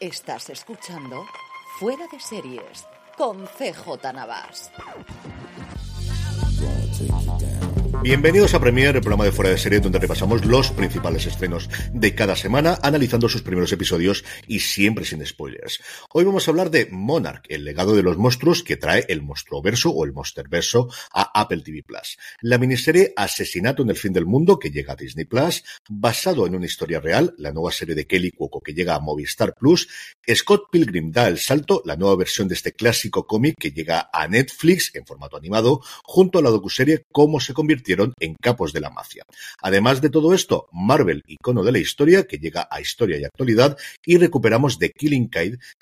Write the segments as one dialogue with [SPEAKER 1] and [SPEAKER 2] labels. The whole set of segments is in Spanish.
[SPEAKER 1] Estás escuchando Fuera de Series con CJ Navas.
[SPEAKER 2] Bienvenidos a Premier, el programa de fuera de serie donde repasamos los principales estrenos de cada semana, analizando sus primeros episodios y siempre sin spoilers. Hoy vamos a hablar de Monarch, el legado de los monstruos que trae el Monstruoverso o el Monsterverso a Apple TV Plus. La miniserie Asesinato en el fin del mundo que llega a Disney Plus, basado en una historia real, la nueva serie de Kelly Cuoco que llega a Movistar Plus, Scott Pilgrim da el salto, la nueva versión de este clásico cómic que llega a Netflix en formato animado, junto a la docuserie Cómo se convirtió en capos de la mafia. Además de todo esto, Marvel, icono de la historia, que llega a historia y actualidad, y recuperamos The Killing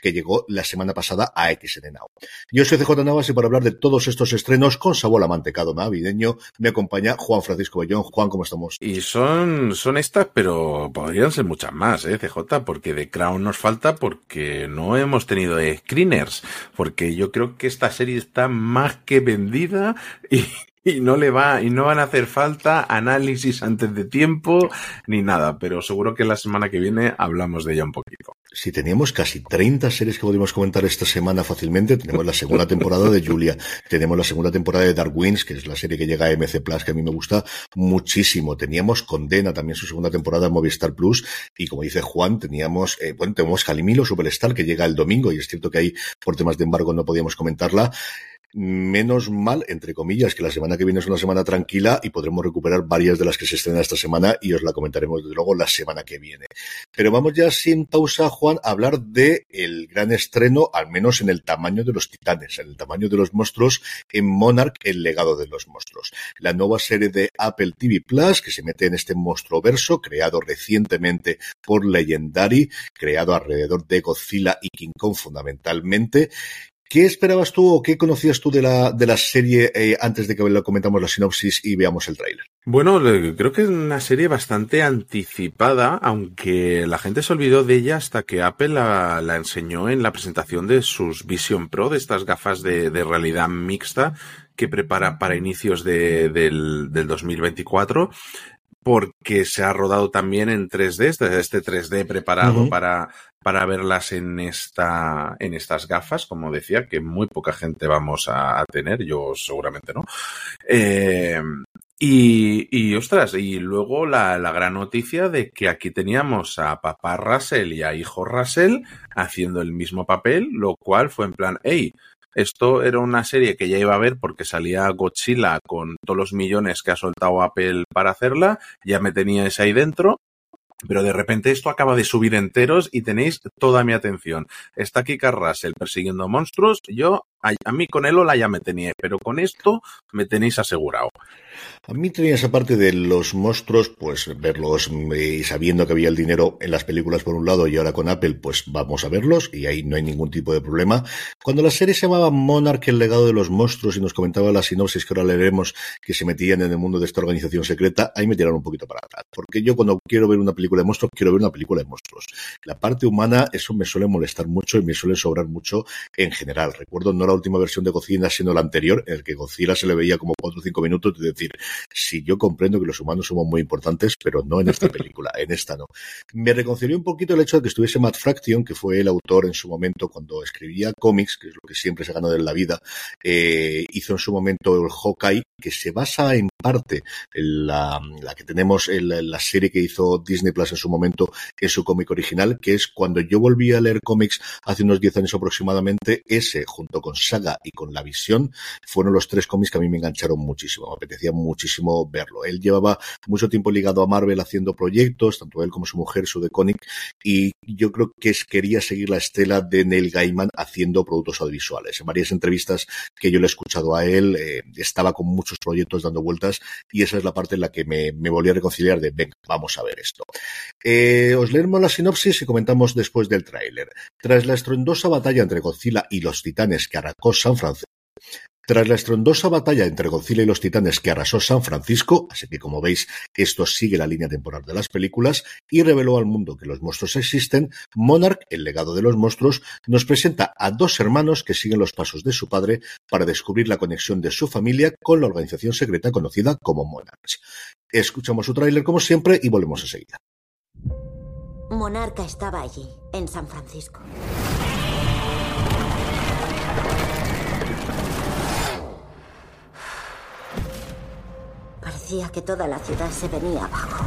[SPEAKER 2] Que llegó la semana pasada a XN Now. Yo soy CJ Navas y para hablar de todos estos estrenos con sabor a mantecado navideño, me acompaña Juan Francisco Bellón. Juan, ¿cómo estamos?
[SPEAKER 3] Y son, son estas, pero podrían ser muchas más, ¿eh, CJ? Porque de Crown nos falta porque no hemos tenido screeners, porque yo creo que esta serie está más que vendida y y no le va, y no van a hacer falta análisis antes de tiempo ni nada, pero seguro que la semana que viene hablamos de ella un poquito.
[SPEAKER 2] Si teníamos casi 30 series que podríamos comentar esta semana fácilmente, tenemos la segunda temporada de Julia, tenemos la segunda temporada de Dark Winds, que es la serie que llega a MC Plus, que a mí me gusta muchísimo. Teníamos Condena, también su segunda temporada en Movistar Plus, y como dice Juan, teníamos, eh, bueno, tenemos Calimilo, Superstar, que llega el domingo, y es cierto que ahí, por temas de embargo, no podíamos comentarla menos mal, entre comillas, que la semana que viene es una semana tranquila y podremos recuperar varias de las que se estrenan esta semana y os la comentaremos desde luego la semana que viene. Pero vamos ya sin pausa, Juan, a hablar de el gran estreno, al menos en el tamaño de los titanes, en el tamaño de los monstruos, en Monarch, el legado de los monstruos. La nueva serie de Apple TV Plus, que se mete en este monstruo verso, creado recientemente por Legendary, creado alrededor de Godzilla y King Kong fundamentalmente, ¿Qué esperabas tú o qué conocías tú de la, de la serie eh, antes de que lo comentamos la sinopsis y veamos el tráiler?
[SPEAKER 3] Bueno, creo que es una serie bastante anticipada, aunque la gente se olvidó de ella hasta que Apple la, la enseñó en la presentación de sus Vision Pro, de estas gafas de, de realidad mixta que prepara para inicios de, del, del 2024 porque se ha rodado también en 3D, este, este 3D preparado uh -huh. para, para verlas en esta, en estas gafas, como decía, que muy poca gente vamos a, a tener, yo seguramente no. Eh, y, y, ostras, y luego la, la, gran noticia de que aquí teníamos a papá Russell y a hijo Russell haciendo el mismo papel, lo cual fue en plan, hey, esto era una serie que ya iba a ver porque salía Godzilla con todos los millones que ha soltado Apple para hacerla, ya me teníais ahí dentro, pero de repente esto acaba de subir enteros y tenéis toda mi atención. Está aquí Russell persiguiendo monstruos, yo a, mí con el Ola ya me teníais, pero con esto me tenéis asegurado.
[SPEAKER 2] A mí tenía esa parte de los monstruos, pues verlos eh, sabiendo que había el dinero en las películas por un lado y ahora con Apple, pues vamos a verlos y ahí no hay ningún tipo de problema. Cuando la serie se llamaba Monarch, el legado de los monstruos y nos comentaba la sinopsis que ahora leeremos que se metían en el mundo de esta organización secreta, ahí me tiraron un poquito para atrás. Porque yo cuando quiero ver una película de monstruos, quiero ver una película de monstruos. La parte humana, eso me suele molestar mucho y me suele sobrar mucho en general. Recuerdo no la última versión de Godzilla, sino la anterior, en el que Godzilla se le veía como 4 o 5 minutos y decir, si yo comprendo que los humanos somos muy importantes, pero no en esta película, en esta no. Me reconcilió un poquito el hecho de que estuviese Matt Fraction, que fue el autor en su momento cuando escribía cómics, que es lo que siempre se ha ganado en la vida, eh, hizo en su momento el Hawkeye, que se basa en parte la, que tenemos en la, la, serie que hizo Disney Plus en su momento en su cómic original, que es cuando yo volví a leer cómics hace unos 10 años aproximadamente, ese junto con Saga y con La Visión fueron los tres cómics que a mí me engancharon muchísimo, me apetecía muchísimo verlo. Él llevaba mucho tiempo ligado a Marvel haciendo proyectos, tanto él como su mujer, su de Conic, y yo creo que es, quería seguir la estela de Neil Gaiman haciendo productos audiovisuales. En varias entrevistas que yo le he escuchado a él, eh, estaba con muchos proyectos dando vueltas y esa es la parte en la que me, volví a reconciliar de, venga, vamos a ver esto. Eh, os leemos la sinopsis y comentamos después del tráiler. Tras la estruendosa batalla entre Godzilla y los titanes que arrancó San Francisco, tras la estrondosa batalla entre Godzilla y los titanes que arrasó San Francisco, así que como veis, esto sigue la línea temporal de las películas, y reveló al mundo que los monstruos existen, Monarch, el legado de los monstruos, nos presenta a dos hermanos que siguen los pasos de su padre para descubrir la conexión de su familia con la organización secreta conocida como Monarch. Escuchamos su tráiler como siempre y volvemos enseguida.
[SPEAKER 4] Monarca estaba allí, en San Francisco. Parecía que toda la ciudad se venía abajo.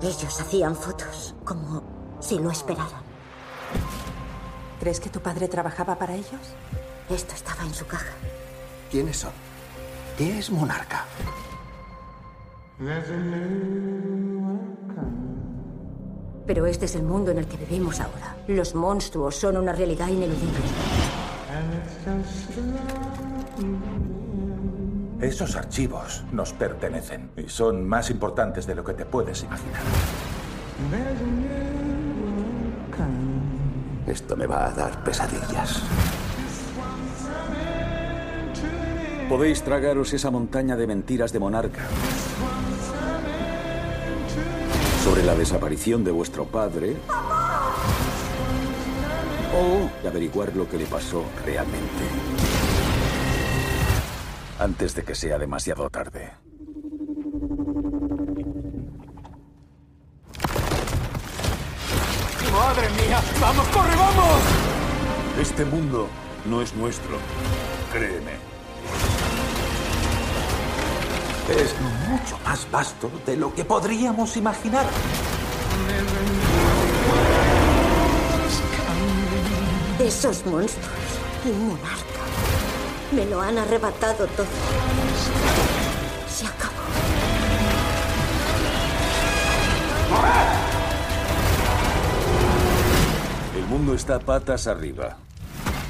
[SPEAKER 4] Ellos hacían fotos, como si lo esperaran.
[SPEAKER 5] ¿Crees que tu padre trabajaba para ellos?
[SPEAKER 4] Esto estaba en su caja.
[SPEAKER 6] ¿Quiénes son? ¿Qué es Monarca?
[SPEAKER 4] Pero este es el mundo en el que vivimos ahora. Los monstruos son una realidad ineludible.
[SPEAKER 6] Esos archivos nos pertenecen y son más importantes de lo que te puedes imaginar. Esto me va a dar pesadillas.
[SPEAKER 7] Podéis tragaros esa montaña de mentiras de monarca. Sobre la desaparición de vuestro padre. O averiguar lo que le pasó realmente. Antes de que sea demasiado tarde.
[SPEAKER 8] ¡Madre mía! ¡Vamos, corre, vamos!
[SPEAKER 7] Este mundo no es nuestro. Créeme.
[SPEAKER 6] Es mucho más vasto de lo que podríamos imaginar.
[SPEAKER 4] Esos monstruos y monarca me lo han arrebatado todo. Se acabó.
[SPEAKER 7] El mundo está patas arriba.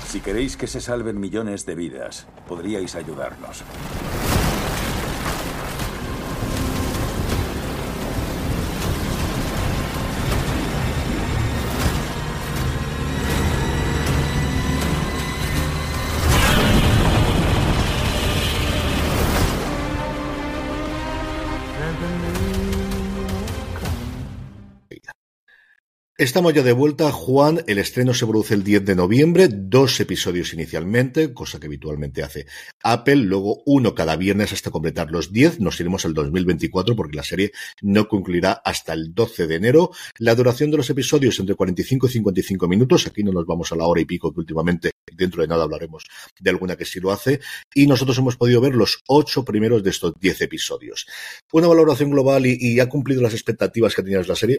[SPEAKER 7] Si queréis que se salven millones de vidas, podríais ayudarnos.
[SPEAKER 2] Estamos ya de vuelta, Juan. El estreno se produce el 10 de noviembre, dos episodios inicialmente, cosa que habitualmente hace Apple, luego uno cada viernes hasta completar los 10. Nos iremos al 2024 porque la serie no concluirá hasta el 12 de enero. La duración de los episodios entre 45 y 55 minutos. Aquí no nos vamos a la hora y pico que últimamente dentro de nada hablaremos de alguna que sí lo hace. Y nosotros hemos podido ver los ocho primeros de estos 10 episodios. Una valoración global y, ha cumplido las expectativas que tenías la serie.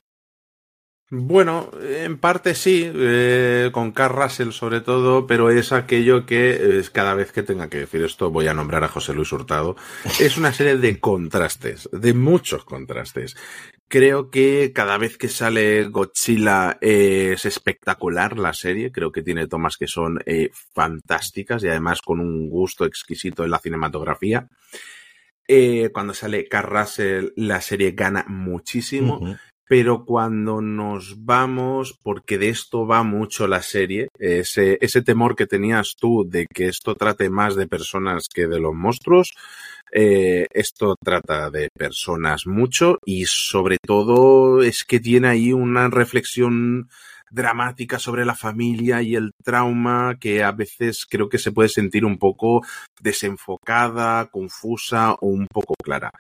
[SPEAKER 3] Bueno, en parte sí, eh, con Carl Russell sobre todo, pero es aquello que es cada vez que tenga que decir esto voy a nombrar a José Luis Hurtado. Es una serie de contrastes, de muchos contrastes. Creo que cada vez que sale Godzilla eh, es espectacular la serie, creo que tiene tomas que son eh, fantásticas y además con un gusto exquisito en la cinematografía. Eh, cuando sale Carl Russell, la serie gana muchísimo. Pero cuando nos vamos, porque de esto va mucho la serie, ese, ese temor que tenías tú de que esto trate más de personas que de los monstruos, eh, esto trata de personas mucho y sobre todo es que tiene ahí una reflexión dramática sobre la familia y el trauma que a veces creo que se puede sentir un poco desenfocada, confusa o un poco clara.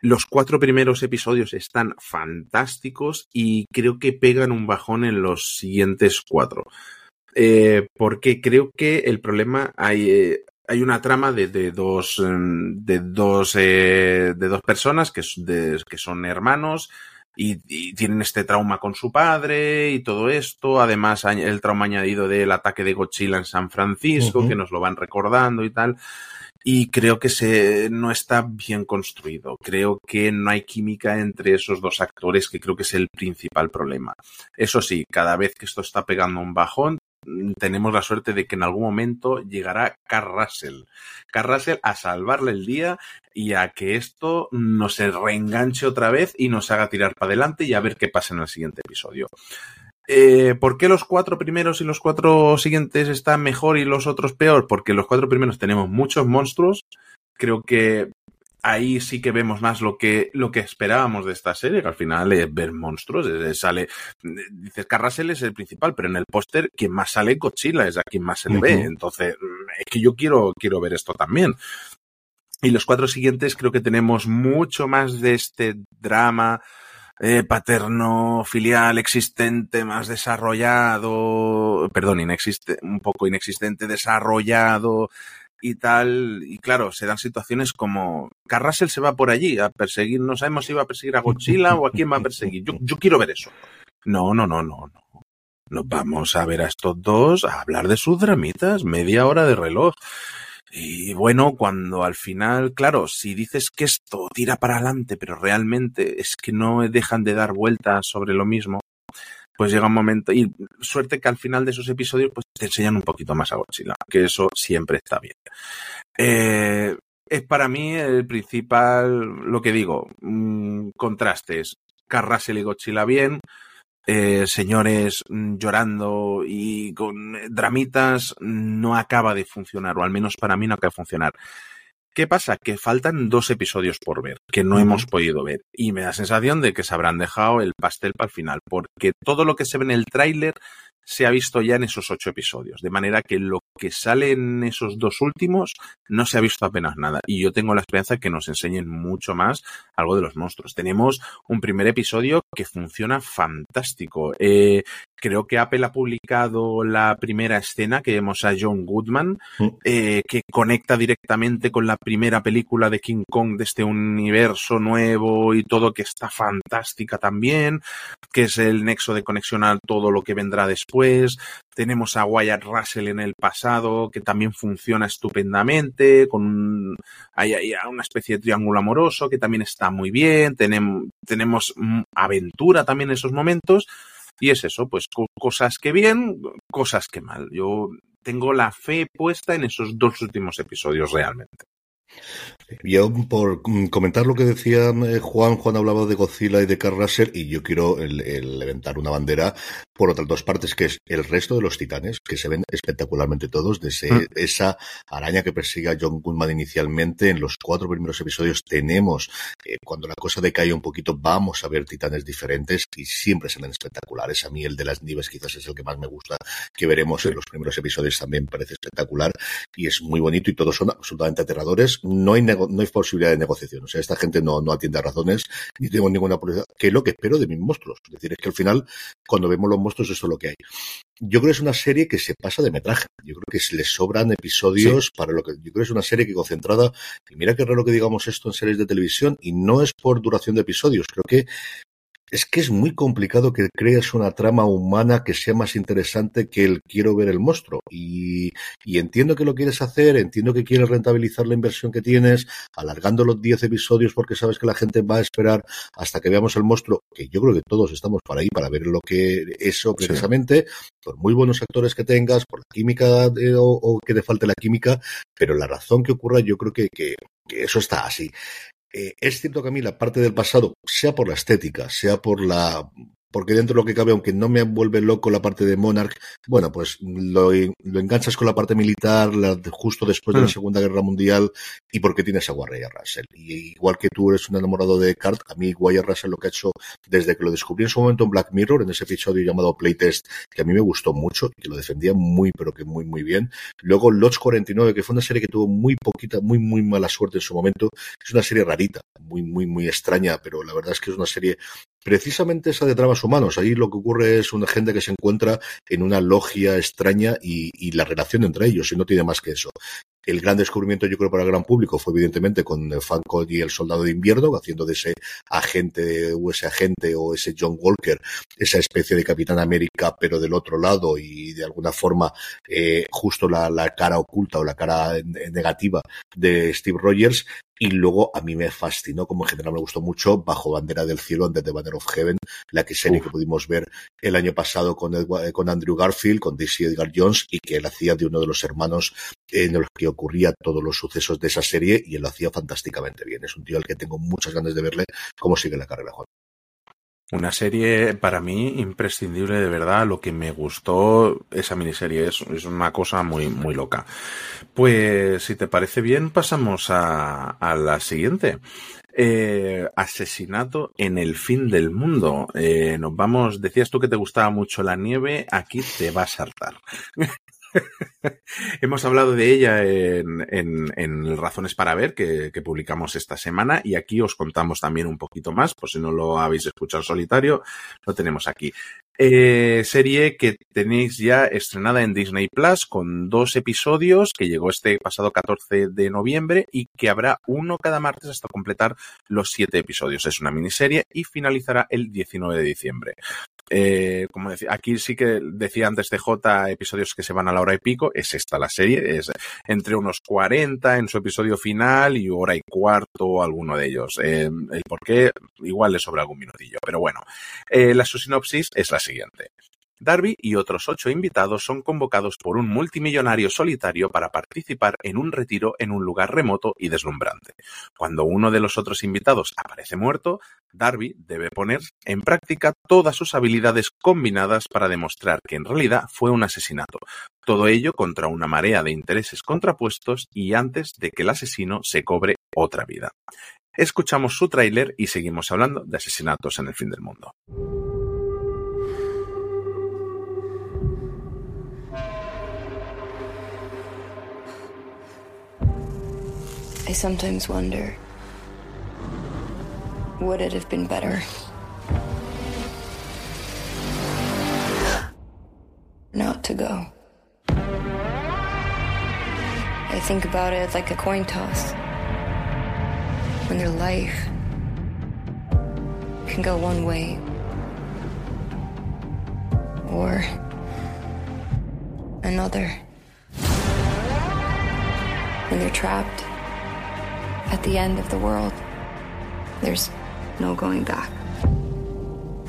[SPEAKER 3] Los cuatro primeros episodios están fantásticos y creo que pegan un bajón en los siguientes cuatro. Eh, porque creo que el problema hay, eh, hay una trama de, de dos, de dos, eh, de dos personas que, de, que son hermanos y, y, tienen este trauma con su padre y todo esto. Además, el trauma añadido del ataque de Godzilla en San Francisco, uh -huh. que nos lo van recordando y tal y creo que se no está bien construido. Creo que no hay química entre esos dos actores, que creo que es el principal problema. Eso sí, cada vez que esto está pegando un bajón, tenemos la suerte de que en algún momento llegará Carl Russell. Russell a salvarle el día y a que esto no se reenganche otra vez y nos haga tirar para adelante y a ver qué pasa en el siguiente episodio. Eh, ¿Por qué los cuatro primeros y los cuatro siguientes están mejor y los otros peor? Porque los cuatro primeros tenemos muchos monstruos. Creo que ahí sí que vemos más lo que, lo que esperábamos de esta serie, que al final es ver monstruos. Es, sale, dices, Carrasel es el principal, pero en el póster quien más sale Godzilla es a quien más se le uh -huh. ve. Entonces, es que yo quiero, quiero ver esto también. Y los cuatro siguientes creo que tenemos mucho más de este drama eh, paterno filial existente más desarrollado, perdón, inexiste, un poco inexistente, desarrollado y tal. Y claro, se dan situaciones como Carrasel se va por allí a perseguir, no sabemos si va a perseguir a Godzilla o a quién va a perseguir. Yo, yo quiero ver eso. No, no, no, no, no. Nos vamos a ver a estos dos a hablar de sus dramitas, media hora de reloj. Y bueno, cuando al final, claro, si dices que esto tira para adelante, pero realmente es que no dejan de dar vueltas sobre lo mismo, pues llega un momento, y suerte que al final de esos episodios, pues te enseñan un poquito más a Godzilla, que eso siempre está bien. Eh, es para mí el principal, lo que digo, mmm, contrastes. Carrasel y Godzilla bien, eh, señores mm, llorando y con dramitas no acaba de funcionar, o al menos para mí no acaba de funcionar. ¿Qué pasa? Que faltan dos episodios por ver, que no hemos podido ver. Y me da sensación de que se habrán dejado el pastel para el final, porque todo lo que se ve en el tráiler se ha visto ya en esos ocho episodios. De manera que lo que sale en esos dos últimos no se ha visto apenas nada. Y yo tengo la esperanza de que nos enseñen mucho más algo de los monstruos. Tenemos un primer episodio que funciona fantástico. Eh, creo que Apple ha publicado la primera escena que vemos a John Goodman, eh, que conecta directamente con la primera película de King Kong de este universo nuevo y todo que está fantástica también, que es el nexo de conexión a todo lo que vendrá después. Tenemos a Wyatt Russell en el pasado, que también funciona estupendamente, con hay, hay una especie de triángulo amoroso que también está muy bien. Tenemos, tenemos aventura también en esos momentos. Y es eso, pues cosas que bien, cosas que mal. Yo tengo la fe puesta en esos dos últimos episodios realmente.
[SPEAKER 2] Yo, por comentar lo que decía eh, Juan, Juan hablaba de Godzilla y de Carl Russell, y yo quiero el, el levantar una bandera por otras dos partes, que es el resto de los titanes, que se ven espectacularmente todos, desde mm. esa araña que persigue a John Goodman inicialmente, en los cuatro primeros episodios tenemos, eh, cuando la cosa decae un poquito, vamos a ver titanes diferentes, y siempre se ven espectaculares. A mí el de las nieves quizás es el que más me gusta, que veremos en los primeros episodios también parece espectacular, y es muy bonito, y todos son absolutamente aterradores. No hay no hay posibilidad de negociación. O sea, esta gente no, no atiende a razones, ni tengo ninguna posibilidad, que es lo que espero de mis monstruos. Es decir, es que al final, cuando vemos los monstruos, eso es lo que hay. Yo creo que es una serie que se pasa de metraje. Yo creo que le sobran episodios sí. para lo que. Yo creo que es una serie que concentrada. Y mira qué raro que digamos esto en series de televisión, y no es por duración de episodios. Creo que es que es muy complicado que crees una trama humana que sea más interesante que el quiero ver el monstruo. Y, y, entiendo que lo quieres hacer, entiendo que quieres rentabilizar la inversión que tienes, alargando los 10 episodios porque sabes que la gente va a esperar hasta que veamos el monstruo, que yo creo que todos estamos para ahí, para ver lo que eso precisamente, sí. por muy buenos actores que tengas, por la química de, o, o, que te falte la química, pero la razón que ocurra yo creo que, que, que eso está así. Eh, es cierto que a mí la parte del pasado, sea por la estética, sea por la porque dentro de lo que cabe, aunque no me vuelve loco la parte de Monarch, bueno, pues lo, lo enganchas con la parte militar la de, justo después de la Segunda Guerra Mundial y porque tienes a Wyatt Russell. Y igual que tú eres un enamorado de Cart, a mí Wyatt Russell lo que ha hecho desde que lo descubrí en su momento en Black Mirror, en ese episodio llamado Playtest, que a mí me gustó mucho y que lo defendía muy, pero que muy, muy bien. Luego Lodge 49, que fue una serie que tuvo muy poquita, muy, muy mala suerte en su momento. Es una serie rarita, muy, muy, muy extraña, pero la verdad es que es una serie precisamente esa de dramas humanos. Ahí lo que ocurre es una gente que se encuentra en una logia extraña y, y, la relación entre ellos, y no tiene más que eso. El gran descubrimiento, yo creo, para el gran público fue evidentemente con Falcon y el Soldado de Invierno, haciendo de ese agente o ese agente o ese John Walker, esa especie de Capitán América, pero del otro lado y de alguna forma eh, justo la, la, cara oculta o la cara negativa de Steve Rogers. Y luego a mí me fascinó, como en general me gustó mucho, Bajo Bandera del Cielo, Under the Banner of Heaven, la que serie Uf. que pudimos ver el año pasado con, Edward, con Andrew Garfield, con Daisy Edgar Jones, y que él hacía de uno de los hermanos en los que ocurría todos los sucesos de esa serie, y él lo hacía fantásticamente bien. Es un tío al que tengo muchas ganas de verle cómo sigue la carrera, Juan.
[SPEAKER 3] Una serie para mí imprescindible de verdad. Lo que me gustó esa miniserie es, una cosa muy, muy loca. Pues si te parece bien, pasamos a, a la siguiente. Eh, asesinato en el fin del mundo. Eh, nos vamos, decías tú que te gustaba mucho la nieve, aquí te va a saltar. Hemos hablado de ella en, Razones para Ver, que, que, publicamos esta semana, y aquí os contamos también un poquito más, por si no lo habéis escuchado solitario, lo tenemos aquí. Eh, serie que tenéis ya estrenada en Disney Plus con dos episodios que llegó este pasado 14 de noviembre y que habrá uno cada martes hasta completar los siete episodios. Es una miniserie y finalizará el 19 de diciembre. Eh, como decía, aquí sí que decía antes de J episodios que se van a la hora y pico, es esta la serie, es entre unos 40 en su episodio final y hora y cuarto alguno de ellos. Eh, el por qué igual le sobra algún minutillo, pero bueno, eh, la su sinopsis es la siguiente. Darby y otros ocho invitados son convocados por un multimillonario solitario para participar en un retiro en un lugar remoto y deslumbrante. Cuando uno de los otros invitados aparece muerto, Darby debe poner en práctica todas sus habilidades combinadas para demostrar que en realidad fue un asesinato. Todo ello contra una marea de intereses contrapuestos y antes de que el asesino se cobre otra vida. Escuchamos su tráiler y seguimos hablando de asesinatos en el fin del mundo.
[SPEAKER 9] I sometimes wonder would it have been better? Not to go. I think about it like a coin toss. When your life can go one way or another. When you're trapped at the end of the world. There's no going back.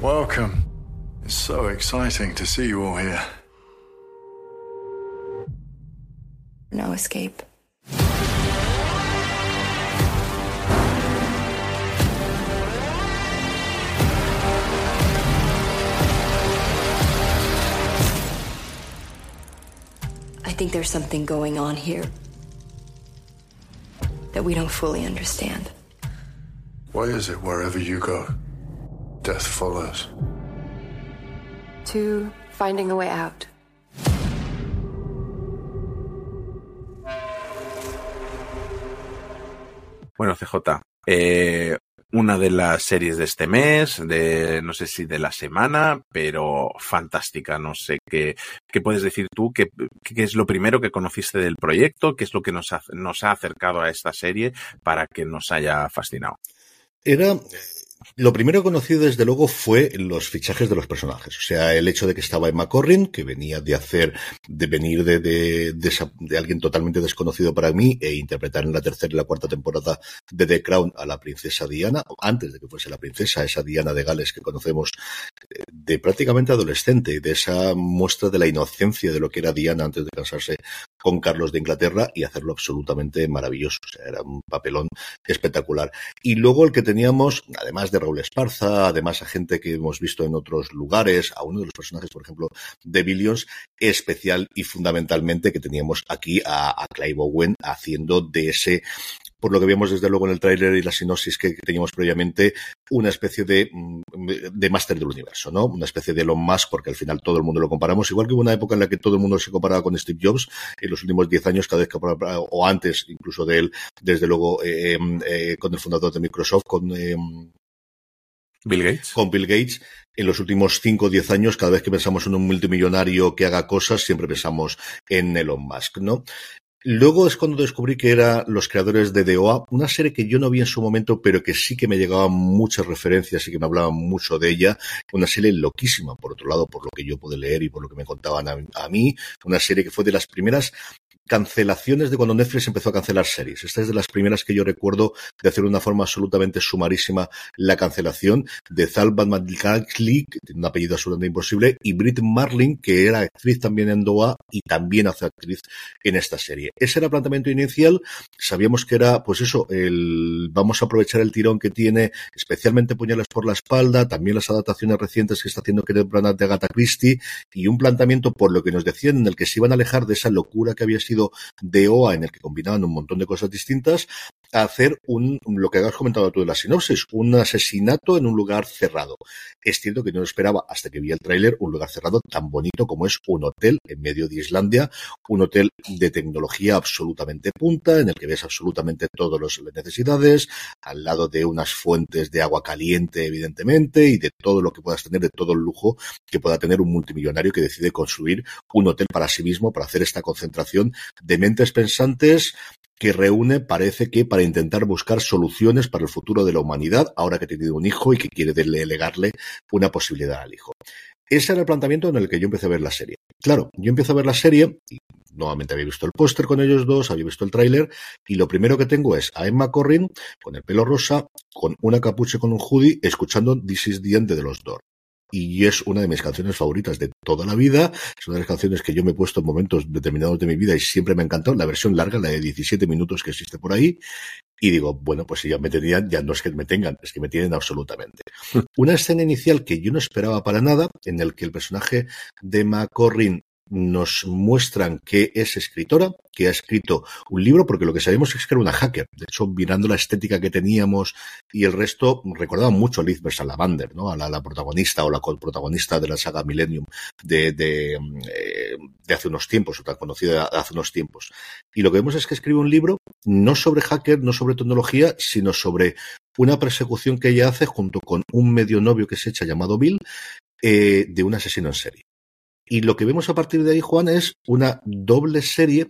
[SPEAKER 10] Welcome. It's so exciting to see you all here.
[SPEAKER 9] No escape. I think there's something going on here that we don't fully understand.
[SPEAKER 10] Why is it wherever you go, death follows?
[SPEAKER 9] To finding a way out.
[SPEAKER 3] Bueno, CJ, eh, una de las series de este mes, de no sé si de la semana, pero fantástica. No sé qué, qué puedes decir tú, qué, qué es lo primero que conociste del proyecto, qué es lo que nos ha, nos ha acercado a esta serie para que nos haya fascinado.
[SPEAKER 2] Era lo primero conocido, desde luego, fue los fichajes de los personajes. O sea, el hecho de que estaba Emma Corrin, que venía de hacer, de venir de, alguien totalmente desconocido para mí e interpretar en la tercera y la cuarta temporada de The Crown a la princesa Diana, antes de que fuese la princesa, esa Diana de Gales que conocemos eh, de prácticamente adolescente, de esa muestra de la inocencia de lo que era Diana antes de casarse con Carlos de Inglaterra y hacerlo absolutamente maravilloso. O sea, era un papelón espectacular. Y luego el que teníamos, además de Raúl Esparza, además a gente que hemos visto en otros lugares, a uno de los personajes, por ejemplo, de Billions, especial y fundamentalmente que teníamos aquí a, a Clive Owen haciendo de ese por lo que vimos desde luego en el tráiler y la sinopsis que, teníamos previamente, una especie de, mm, de máster del universo, ¿no? Una especie de Elon Musk, porque al final todo el mundo lo comparamos, igual que hubo una época en la que todo el mundo se comparaba con Steve Jobs, en los últimos 10 años, cada vez que, o antes incluso de él, desde luego, eh, em, eh, con el fundador de Microsoft, con, em,
[SPEAKER 3] Bill Gates.
[SPEAKER 2] Con Bill Gates. En los últimos 5 o 10 años, cada vez que pensamos en un multimillonario que haga cosas, siempre pensamos en Elon Musk, ¿no? Luego es cuando descubrí que eran los creadores de DOA, una serie que yo no vi en su momento, pero que sí que me llegaban muchas referencias y que me hablaban mucho de ella. Una serie loquísima, por otro lado, por lo que yo pude leer y por lo que me contaban a, a mí. Una serie que fue de las primeras cancelaciones de cuando Netflix empezó a cancelar series. Esta es de las primeras que yo recuerdo de hacer de una forma absolutamente sumarísima la cancelación de Zalban McCarthy, que tiene un apellido absolutamente imposible, y Brit Marlin, que era actriz también en Doha y también hace actriz en esta serie. Ese era el planteamiento inicial. Sabíamos que era, pues eso, el vamos a aprovechar el tirón que tiene, especialmente Puñales por la espalda, también las adaptaciones recientes que está haciendo Kenneth Branagh de Agatha Christie, y un planteamiento por lo que nos decían en el que se iban a alejar de esa locura que había sido de OA en el que combinaban un montón de cosas distintas a hacer un, lo que has comentado tú de la sinopsis, un asesinato en un lugar cerrado. Es cierto que no esperaba, hasta que vi el tráiler, un lugar cerrado tan bonito como es un hotel en medio de Islandia, un hotel de tecnología absolutamente punta, en el que ves absolutamente todas las necesidades, al lado de unas fuentes de agua caliente, evidentemente, y de todo lo que puedas tener, de todo el lujo que pueda tener un multimillonario que decide construir un hotel para sí mismo, para hacer esta concentración de mentes pensantes que reúne, parece que para intentar buscar soluciones para el futuro de la humanidad, ahora que tenido un hijo y que quiere delegarle una posibilidad al hijo. Ese era el planteamiento en el que yo empecé a ver la serie. Claro, yo empiezo a ver la serie y nuevamente había visto el póster con ellos dos, había visto el tráiler y lo primero que tengo es a Emma Corrin con el pelo rosa, con una capucha con un hoodie, escuchando This is the de los Doors y es una de mis canciones favoritas de toda la vida. Es una de las canciones que yo me he puesto en momentos determinados de mi vida y siempre me ha encantado. La versión larga, la de 17 minutos que existe por ahí. Y digo, bueno, pues si ya me tenían, ya no es que me tengan, es que me tienen absolutamente. Una escena inicial que yo no esperaba para nada, en el que el personaje de McCorrin nos muestran que es escritora, que ha escrito un libro, porque lo que sabemos es que era una hacker. De hecho, mirando la estética que teníamos y el resto, recordaba mucho a Liz Salamander, ¿no? A la, protagonista o la protagonista de la saga Millennium de, de, eh, de hace unos tiempos, o tan conocida hace unos tiempos. Y lo que vemos es que escribe un libro no sobre hacker, no sobre tecnología, sino sobre una persecución que ella hace junto con un medio novio que se echa llamado Bill, eh, de un asesino en serie. Y lo que vemos a partir de ahí, Juan, es una doble serie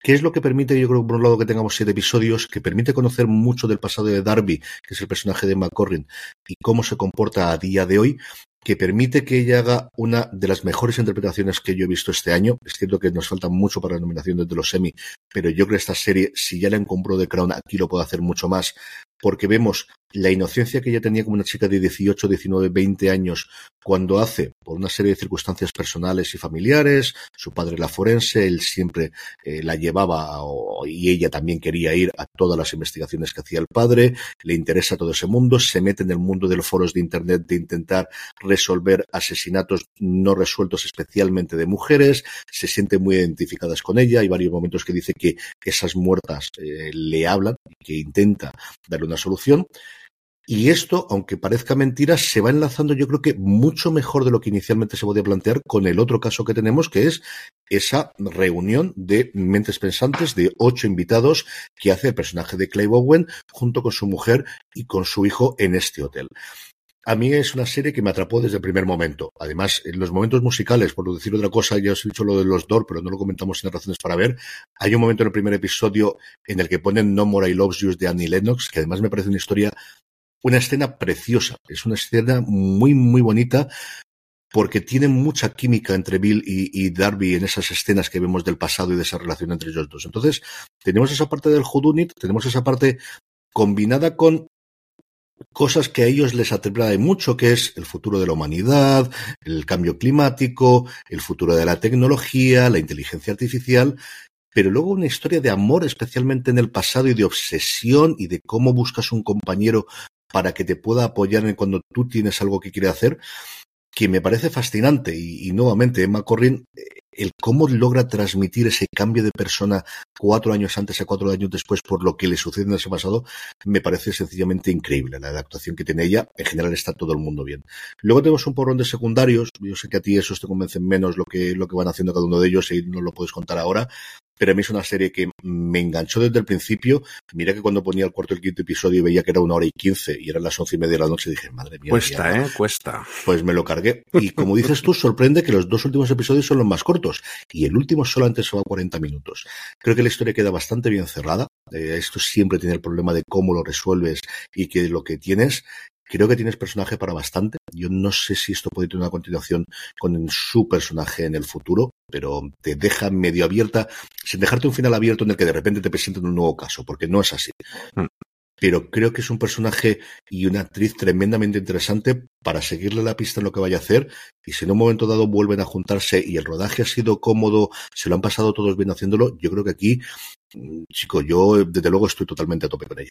[SPEAKER 2] que es lo que permite, yo creo, por un lado, que tengamos siete episodios, que permite conocer mucho del pasado de Darby, que es el personaje de McCorrin, y cómo se comporta a día de hoy, que permite que ella haga una de las mejores interpretaciones que yo he visto este año. Es cierto que nos falta mucho para la nominación de los Emmy, pero yo creo que esta serie, si ya la comprado de Crown, aquí lo puede hacer mucho más, porque vemos la inocencia que ella tenía como una chica de 18, 19, 20 años cuando hace, por una serie de circunstancias personales y familiares, su padre la forense, él siempre eh, la llevaba y ella también quería ir a todas las investigaciones que hacía el padre, le interesa todo ese mundo, se mete en el mundo de los foros de Internet de intentar resolver asesinatos no resueltos especialmente de mujeres, se siente muy identificadas con ella, hay varios momentos que dice que esas muertas eh, le hablan y que intenta darle una solución. Y esto, aunque parezca mentira, se va enlazando yo creo que mucho mejor de lo que inicialmente se podía plantear con el otro caso que tenemos, que es esa reunión de mentes pensantes de ocho invitados que hace el personaje de Clay Bowen junto con su mujer y con su hijo en este hotel. A mí es una serie que me atrapó desde el primer momento. Además, en los momentos musicales, por decir otra cosa, ya os he dicho lo de los Dor, pero no lo comentamos en las razones para ver. Hay un momento en el primer episodio en el que ponen No More I Love You de Annie Lennox, que además me parece una historia una escena preciosa, es una escena muy, muy bonita porque tiene mucha química entre Bill y, Darby en esas escenas que vemos del pasado y de esa relación entre ellos dos. Entonces, tenemos esa parte del Hudunit, tenemos esa parte combinada con cosas que a ellos les atrae mucho, que es el futuro de la humanidad, el cambio climático, el futuro de la tecnología, la inteligencia artificial, pero luego una historia de amor, especialmente en el pasado, y de obsesión y de cómo buscas un compañero para que te pueda apoyar en cuando tú tienes algo que quiere hacer, que me parece fascinante. Y, nuevamente, Emma Corrin, eh, el cómo logra transmitir ese cambio de persona cuatro años antes a cuatro años después por lo que le sucede en ese pasado, me parece sencillamente increíble. La actuación que tiene ella, en general está todo el mundo bien. Luego tenemos un porrón de secundarios, yo sé que a ti esos te convencen menos lo que, lo que van haciendo cada uno de ellos y no lo puedes contar ahora, pero a mí es una serie que me enganchó desde el principio. Mira que cuando ponía el cuarto y el quinto episodio y veía que era una hora y quince y eran las once y media de la noche, dije, madre mía.
[SPEAKER 3] Cuesta, ¿eh? Cuesta.
[SPEAKER 2] Pues me lo cargué. Y como dices tú, sorprende que los dos últimos episodios son los más cortos y el último solamente se va a 40 minutos. Creo que la historia queda bastante bien cerrada. Eh, esto siempre tiene el problema de cómo lo resuelves y que lo que tienes Creo que tienes personaje para bastante. Yo no sé si esto puede tener una continuación con su personaje en el futuro, pero te deja medio abierta, sin dejarte un final abierto en el que de repente te presenten un nuevo caso, porque no es así. Mm. Pero creo que es un personaje y una actriz tremendamente interesante para seguirle la pista en lo que vaya a hacer. Y si en un momento dado vuelven a juntarse y el rodaje ha sido cómodo, se lo han pasado todos bien haciéndolo, yo creo que aquí, mm, chico, yo desde luego estoy totalmente a tope con ella.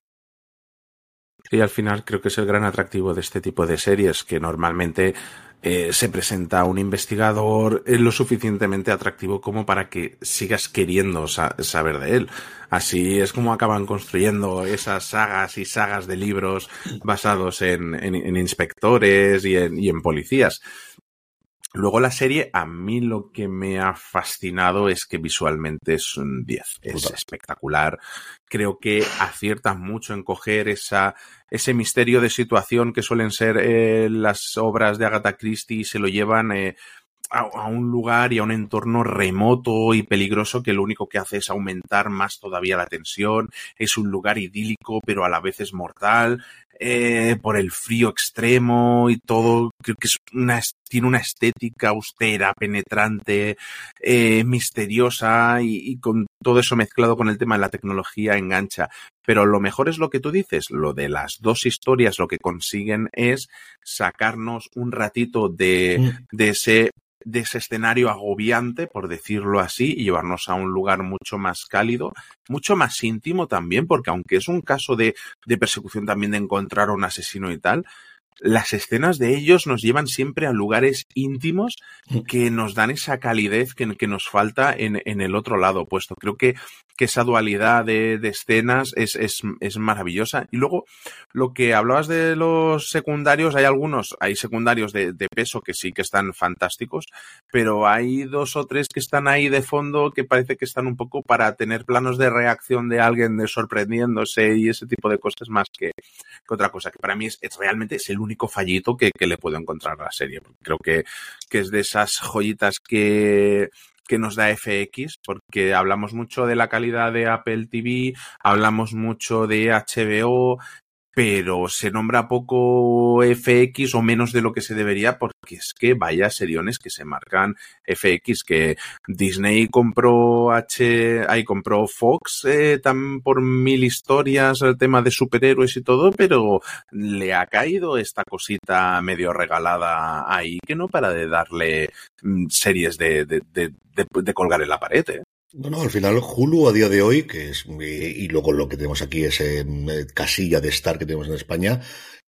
[SPEAKER 3] Y al final creo que es el gran atractivo de este tipo de series, que normalmente eh, se presenta un investigador lo suficientemente atractivo como para que sigas queriendo saber de él. Así es como acaban construyendo esas sagas y sagas de libros basados en, inspectores y en policías. Luego la serie, a mí lo que me ha fascinado es que visualmente es un 10. Es espectacular. Creo que acierta mucho en coger esa, ese misterio de situación que suelen ser eh, las obras de Agatha Christie y se lo llevan eh, a, a, un lugar y a un entorno remoto y peligroso que lo único que hace es aumentar más todavía la tensión. Es un lugar idílico, pero a la vez es mortal. Eh, por el frío extremo y todo. Creo que es una, tiene una estética austera, penetrante, eh, misteriosa y, y, con todo eso mezclado con el tema de la tecnología engancha. Pero lo mejor es lo que tú dices, lo de las dos historias, lo que consiguen es sacarnos un ratito de, mm. de ese de ese escenario agobiante, por decirlo así, y llevarnos a un lugar mucho más cálido, mucho más íntimo también, porque aunque es un caso de, de persecución también de encontrar a un asesino y tal, las escenas de ellos nos llevan siempre a lugares íntimos que nos dan esa calidez que, que nos falta en, en, el otro lado opuesto. Creo que, que esa dualidad de, de escenas es, es, es, maravillosa. Y luego, lo que hablabas de los secundarios, hay algunos, hay secundarios de, de, peso que sí que están fantásticos, pero hay dos o tres que están ahí de fondo que parece que están un poco para tener planos de reacción de alguien de sorprendiéndose y ese tipo de cosas más que, que otra cosa, que para mí es, realmente es el único fallito que, que, le puedo encontrar a la serie. Creo que, que es de esas joyitas que, que nos da FX, porque hablamos mucho de la calidad de Apple TV, hablamos mucho de HBO, pero se nombra poco FX o menos de lo que se debería porque es que vaya seriones que se marcan FX que Disney compró H ahí compró Fox eh, tan por mil historias el tema de superhéroes y todo pero le ha caído esta cosita medio regalada ahí que no para de darle mm, series de, de, de, de colgar en la pared ¿eh?
[SPEAKER 2] No, no, al final Hulu a día de hoy, que es, y luego lo que tenemos aquí es eh, casilla de Star que tenemos en España,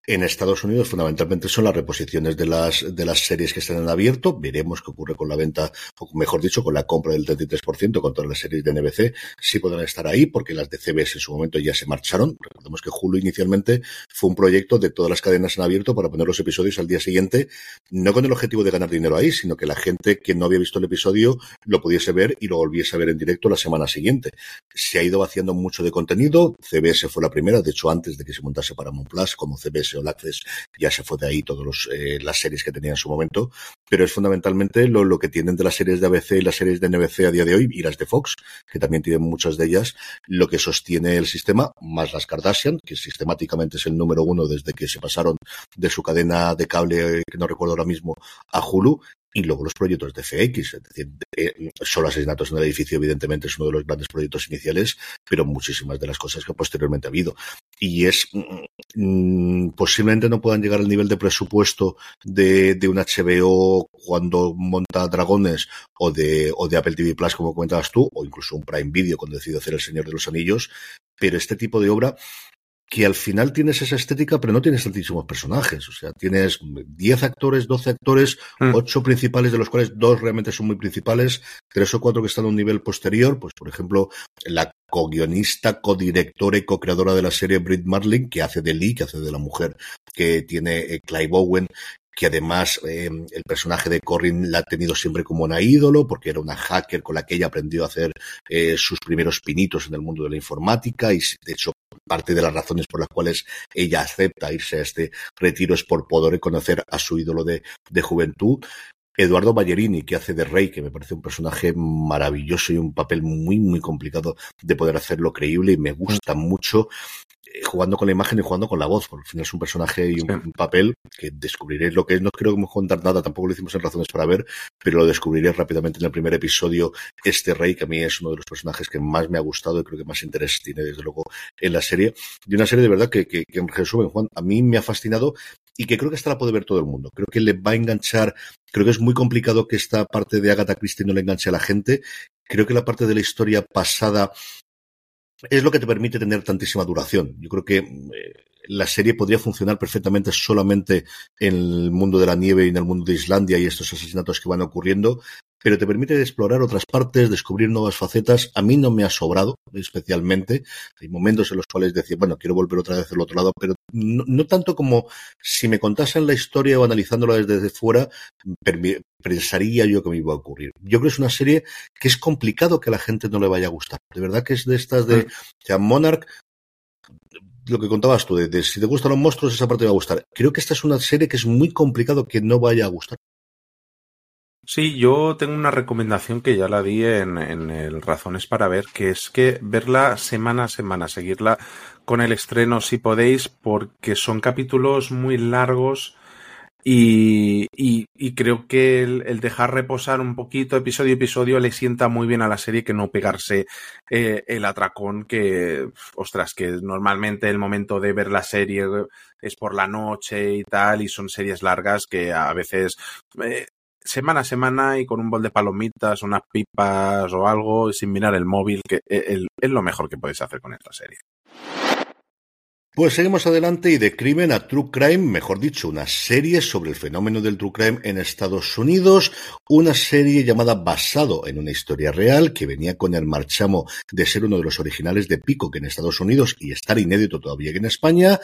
[SPEAKER 2] en Estados Unidos fundamentalmente son las reposiciones de las, de las series que están en abierto. Veremos qué ocurre con la venta, o mejor dicho, con la compra del 33% con todas las series de NBC. Sí podrán estar ahí porque las de CBS en su momento ya se marcharon. Recordemos que Hulu inicialmente fue un proyecto de todas las cadenas en abierto para poner los episodios al día siguiente, no con el objetivo de ganar dinero ahí, sino que la gente que no había visto el episodio lo pudiese ver y lo volviese a ver en directo la semana siguiente. Se ha ido vaciando mucho de contenido. CBS fue la primera, de hecho antes de que se montase Paramount Plus como CBS All Access ya se fue de ahí todas eh, las series que tenía en su momento, pero es fundamentalmente lo, lo, que tienen de las series de ABC y las series de NBC a día de hoy y las de Fox, que también tienen muchas de ellas, lo que sostiene el sistema, más las Kardashian, que sistemáticamente es el número uno desde que se pasaron de su cadena de cable, que no recuerdo ahora mismo, a Hulu, y luego los proyectos de FX, es decir, eh, solo asesinatos en el edificio, evidentemente, es uno de los grandes proyectos iniciales, pero muchísimas de las cosas que posteriormente ha habido. Y es, mm, posiblemente no puedan llegar al nivel de presupuesto de, un HBO cuando monta Dragones o de, o de Apple TV Plus, como comentabas tú, o incluso un Prime Video cuando decide hacer El Señor de los Anillos, pero este tipo de obra que al final tienes esa estética, pero no tienes tantísimos personajes. O sea, tienes 10 actores, 12 actores, mm. 8 principales, de los cuales dos realmente son muy principales, tres o cuatro que están a un nivel posterior. Pues, por ejemplo, la co-guionista, co-directora y co-creadora de la serie Brit Marlin, que hace de Lee, que hace de la mujer que tiene eh, Clive Owen, que además eh, el personaje de Corrin la ha tenido siempre como una ídolo, porque era una hacker con la que ella aprendió a hacer eh, sus primeros pinitos en el mundo de la informática y de hecho parte de las razones por las cuales ella acepta irse a este retiro es por poder conocer a su ídolo de, de juventud. Eduardo Ballerini, que hace de Rey, que me parece un personaje maravilloso y un papel muy, muy complicado de poder hacerlo creíble y me gusta mucho jugando con la imagen y jugando con la voz, porque al final es un personaje y un, sí. papel que descubriréis lo que es. No creo que contar nada, tampoco lo hicimos en Razones para Ver, pero lo descubriréis rápidamente en el primer episodio. Este rey, que a mí es uno de los personajes que más me ha gustado y creo que más interés tiene, desde luego, en la serie. Y una serie de verdad que, que, que en resumen, Juan, a mí me ha fascinado y que creo que esta la puede ver todo el mundo. Creo que le va a enganchar. Creo que es muy complicado que esta parte de Agatha Christie no le enganche a la gente. Creo que la parte de la historia pasada es lo que te permite tener tantísima duración. Yo creo que eh, la serie podría funcionar perfectamente solamente en el mundo de la nieve y en el mundo de Islandia y estos asesinatos que van ocurriendo, pero te permite explorar otras partes, descubrir nuevas facetas. A mí no me ha sobrado, especialmente. Hay momentos en los cuales decía, bueno, quiero volver otra vez al otro lado, pero no, no tanto como si me contasen la historia o analizándola desde fuera, pensaría yo que me iba a ocurrir. Yo creo que es una serie que es complicado que a la gente no le vaya a gustar. De verdad que es de estas de, o sea, Monarch, lo que contabas tú, de, de, si te gustan los monstruos, esa parte te va a gustar. Creo que esta es una serie que es muy complicado que no vaya a gustar.
[SPEAKER 3] Sí, yo tengo una recomendación que ya la di en, en, el Razones para ver, que es que verla semana a semana, seguirla con el estreno si podéis, porque son capítulos muy largos y, y, y creo que el, el, dejar reposar un poquito episodio a episodio le sienta muy bien a la serie que no pegarse eh, el atracón que, ostras, que normalmente el momento de ver la serie es por la noche y tal, y son series largas que a veces eh, semana a semana y con un bol de palomitas, unas pipas o algo, sin mirar el móvil, que es, es lo mejor que podéis hacer con esta serie.
[SPEAKER 2] Pues seguimos adelante y de crimen a True Crime, mejor dicho, una serie sobre el fenómeno del True Crime en Estados Unidos, una serie llamada basado en una historia real que venía con el marchamo de ser uno de los originales de Pico que en Estados Unidos y estar inédito todavía que en España,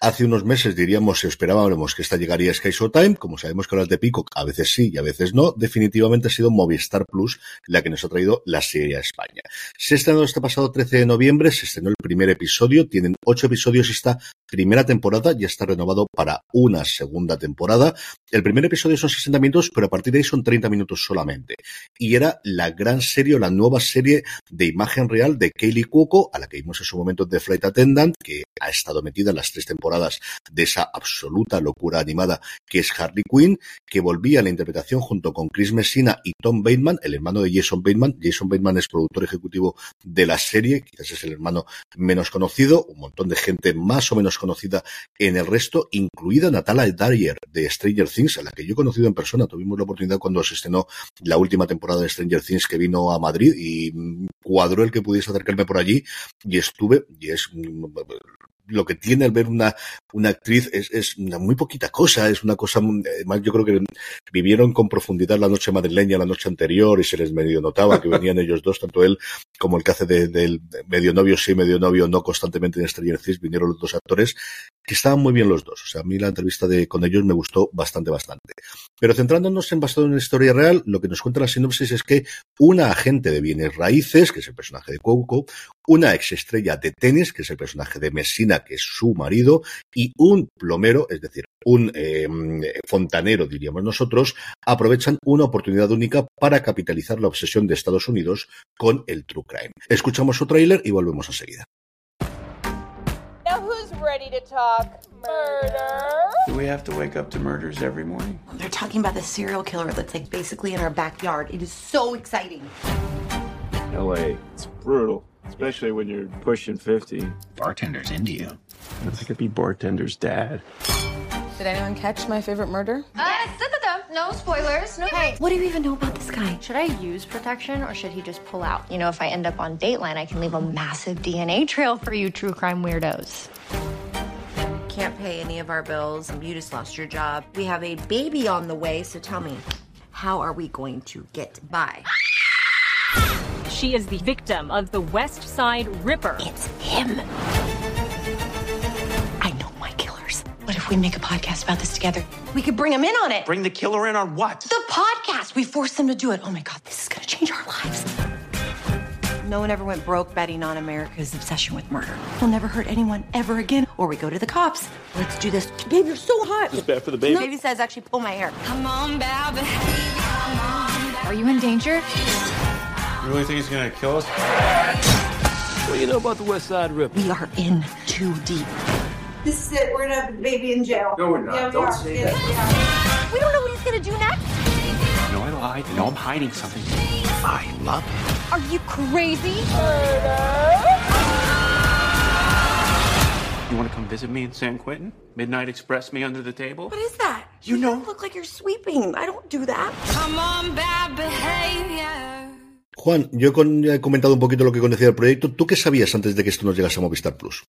[SPEAKER 2] Hace unos meses diríamos, esperábamos que esta llegaría a Sky Showtime, como sabemos que ahora de Peacock a veces sí y a veces no, definitivamente ha sido Movistar Plus la que nos ha traído la serie a España. Se estrenó este pasado 13 de noviembre, se estrenó primer episodio, tienen ocho episodios esta primera temporada, ya está renovado para una segunda temporada. El primer episodio son 60 minutos, pero a partir de ahí son 30 minutos solamente. Y era la gran serie o la nueva serie de imagen real de Kaylee Cuoco, a la que vimos en su momento de Flight Attendant, que ha estado metida en las tres temporadas de esa absoluta locura animada que es Harley Quinn, que volvía a la interpretación junto con Chris Messina y Tom Bateman, el hermano de Jason Bateman. Jason Bateman es productor ejecutivo de la serie, quizás es el hermano menos conocido, un montón de gente más o menos conocida en el resto, incluida Natalia Dyer de Stranger Things, a la que yo he conocido en persona. Tuvimos la oportunidad cuando se estrenó la última temporada de Stranger Things que vino a Madrid y cuadró el que pudiese acercarme por allí y estuve, y es lo que tiene al ver una, una actriz es, es una muy poquita cosa, es una cosa, además yo creo que vivieron con profundidad la noche madrileña la noche anterior y se les medio notaba que venían ellos dos, tanto él como el que hace del de, de medio novio sí, medio novio no constantemente en Stranger Things, vinieron los dos actores que estaban muy bien los dos. O sea, a mí la entrevista de, con ellos me gustó bastante, bastante. Pero centrándonos en basado en una historia real, lo que nos cuenta la sinopsis es que una agente de bienes raíces, que es el personaje de Cuoco, una exestrella de tenis, que es el personaje de Messina, que es su marido, y un plomero, es decir, un eh, fontanero, diríamos nosotros, aprovechan una oportunidad única para capitalizar la obsesión de Estados Unidos con el true crime. Escuchamos su tráiler y volvemos enseguida.
[SPEAKER 11] ready to talk murder.
[SPEAKER 12] Do we have to wake up to murders every morning?
[SPEAKER 13] They're talking about the serial killer that's like basically in our backyard. It is so exciting.
[SPEAKER 14] LA, it's brutal, especially when you're pushing 50.
[SPEAKER 15] Bartender's into you.
[SPEAKER 14] I could be bartender's dad.
[SPEAKER 16] Did anyone catch my favorite murder?
[SPEAKER 17] Uh, no spoilers. No.
[SPEAKER 13] Hey, what do you even know about this guy?
[SPEAKER 17] Should I use protection or should he just pull out? You know, if I end up on Dateline, I can leave a massive DNA trail for you true crime weirdos.
[SPEAKER 13] Can't pay any of our bills. And you just lost your job. We have a baby on the way, so tell me, how are we going to get by?
[SPEAKER 18] She is the victim of the West Side Ripper.
[SPEAKER 13] It's him. I know my killers. What if we make a podcast about this together? We could bring him in on it.
[SPEAKER 12] Bring the killer in on what?
[SPEAKER 13] The podcast. We forced them to do it. Oh my God, this is going to change our lives. No one ever went broke betting on America's obsession with murder. We'll never hurt anyone ever again, or we go to the cops. Let's do this. Babe, you're so hot.
[SPEAKER 14] It's bad for the baby.
[SPEAKER 13] No, baby says actually pull my hair.
[SPEAKER 17] Come on, baby.
[SPEAKER 18] Are you in danger?
[SPEAKER 12] You really think he's gonna kill us?
[SPEAKER 14] What do you know about the West Side Rip?
[SPEAKER 13] We are in too deep.
[SPEAKER 11] This is it. We're gonna have a baby in jail.
[SPEAKER 12] No, we're not.
[SPEAKER 11] Yeah, we
[SPEAKER 12] Don't
[SPEAKER 11] are.
[SPEAKER 12] say
[SPEAKER 11] Yeah,
[SPEAKER 12] that.
[SPEAKER 11] we
[SPEAKER 13] We don't know what he's gonna do next.
[SPEAKER 12] No, I lied. No, I'm hiding something. I love him.
[SPEAKER 18] Are you crazy?
[SPEAKER 12] You want to come visit me in San Quentin? Midnight Express me under the table?
[SPEAKER 13] What is that?
[SPEAKER 12] You know.
[SPEAKER 13] look like you're sweeping. I don't do that.
[SPEAKER 17] Come on, bad behavior.
[SPEAKER 2] Juan, yo he comentado un poquito lo que conocía del proyecto. ¿Tú qué sabías antes de que esto nos llegase a Movistar Plus?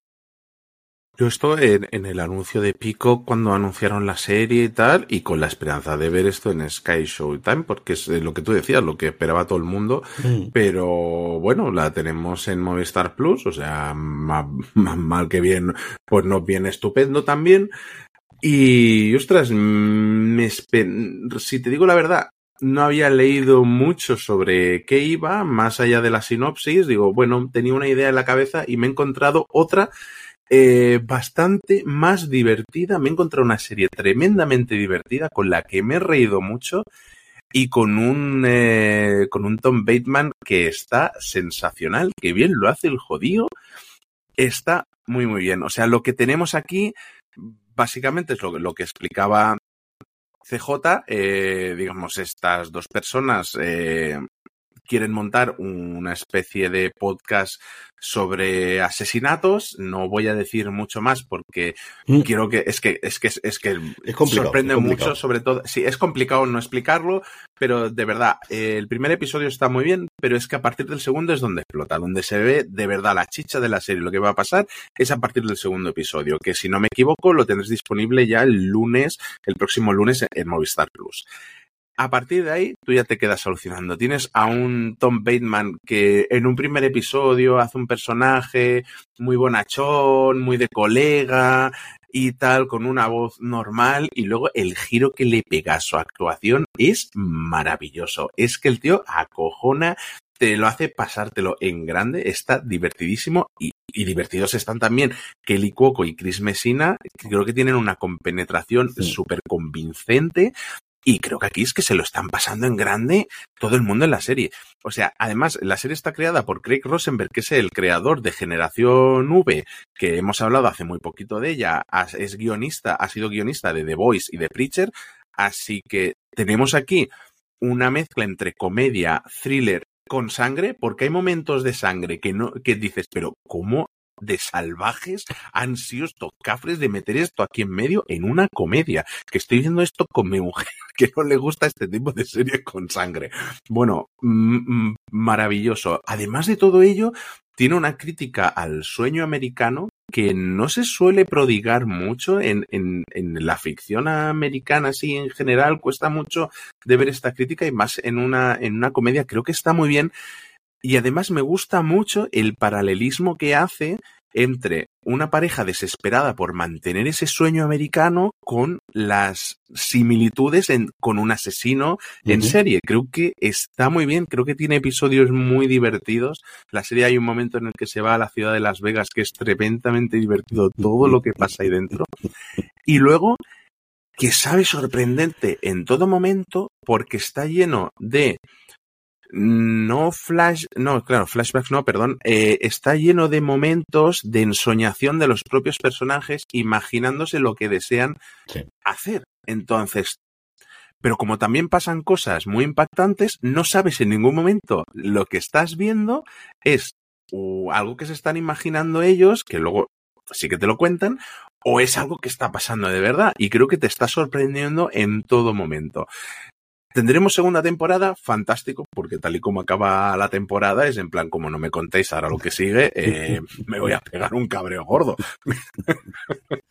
[SPEAKER 3] Yo estoy en, en, el anuncio de Pico cuando anunciaron la serie y tal, y con la esperanza de ver esto en Sky Showtime, porque es lo que tú decías, lo que esperaba todo el mundo, mm. pero bueno, la tenemos en Movistar Plus, o sea, más, más mal que bien, pues nos viene estupendo también. Y, ostras, me si te digo la verdad, no había leído mucho sobre qué iba, más allá de la sinopsis, digo, bueno, tenía una idea en la cabeza y me he encontrado otra eh, bastante más divertida. Me he encontrado una serie tremendamente divertida con la que me he reído mucho y con un, eh, con un Tom Bateman que está sensacional, que bien lo hace el jodido. Está muy, muy bien. O sea, lo que tenemos aquí básicamente es lo, lo que explicaba CJ, eh, digamos, estas dos personas eh, quieren montar una especie de podcast sobre asesinatos. No voy a decir mucho más porque mm. quiero que es que es que es que
[SPEAKER 2] es
[SPEAKER 3] sorprende mucho, sobre todo. Sí, es complicado no explicarlo, pero de verdad el primer episodio está muy bien, pero es que a partir del segundo es donde explota, donde se ve de verdad la chicha de la serie. Lo que va a pasar es a partir del segundo episodio, que si no me equivoco lo tendréis disponible ya el lunes, el próximo lunes en Movistar Plus a partir de ahí tú ya te quedas solucionando. Tienes a un Tom Bateman que en un primer episodio hace un personaje muy bonachón, muy de colega y tal, con una voz normal y luego el giro que le pega a su actuación es maravilloso. Es que el tío acojona te lo hace pasártelo en grande, está divertidísimo y, y divertidos están también Kelly Cuoco y Chris Messina, que creo que tienen una compenetración súper convincente y creo que aquí es que se lo están pasando en grande todo el mundo en la serie. O sea, además, la serie está creada por Craig Rosenberg, que es el creador de Generación V, que hemos hablado hace muy poquito de ella. Es guionista, ha sido guionista de The Voice y de Preacher. Así que tenemos aquí una mezcla entre comedia, thriller con sangre, porque hay momentos de sangre que no, que dices, pero ¿cómo de salvajes han sido estos cafres de meter esto aquí en medio en una comedia. Que estoy viendo esto con mi mujer, que no le gusta este tipo de serie con sangre. Bueno, maravilloso. Además de todo ello, tiene una crítica al sueño americano que no se suele prodigar mucho en, en, en, la ficción americana, así en general, cuesta mucho de ver esta crítica y más en una, en una comedia, creo que está muy bien y además me gusta mucho el paralelismo que hace entre una pareja desesperada por mantener ese sueño americano con las similitudes en, con un asesino en serie. Creo que está muy bien, creo que tiene episodios muy divertidos. La serie hay un momento en el que se va a la ciudad de Las Vegas que es tremendamente divertido todo lo que pasa ahí dentro. Y luego que sabe sorprendente en todo momento porque está lleno de no flash, no, claro, flashbacks no, perdón, eh, está lleno de momentos de ensoñación de los propios personajes imaginándose lo que desean hacer. Entonces, pero como también pasan cosas muy impactantes, no sabes en ningún momento lo que estás viendo es algo que se están imaginando ellos, que luego sí que te lo cuentan, o es algo que está pasando de verdad y creo que te está sorprendiendo en todo momento. Tendremos segunda temporada, fantástico, porque tal y como acaba la temporada es en plan, como no me contéis ahora lo que sigue, eh, me voy a pegar un cabreo gordo.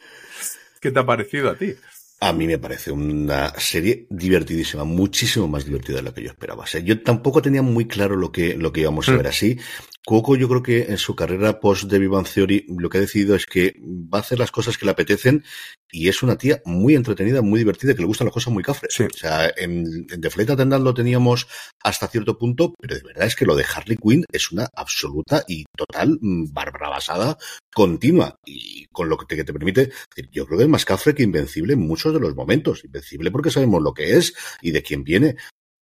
[SPEAKER 3] ¿Qué te ha parecido a ti?
[SPEAKER 2] A mí me parece una serie divertidísima, muchísimo más divertida de lo que yo esperaba. O sea, yo tampoco tenía muy claro lo que, lo que íbamos a mm. ver así. Coco, yo creo que en su carrera post de Vivan Theory, lo que ha decidido es que va a hacer las cosas que le apetecen y es una tía muy entretenida, muy divertida, que le gustan las cosas muy cafres. O sea, en, en The Flight Attendant lo teníamos hasta cierto punto, pero de verdad es que lo de Harley Quinn es una absoluta y total mm, barbrabasada continua y con lo que te, te permite, yo creo que es más cafre que invencible en muchos de los momentos. Invencible porque sabemos lo que es y de quién viene.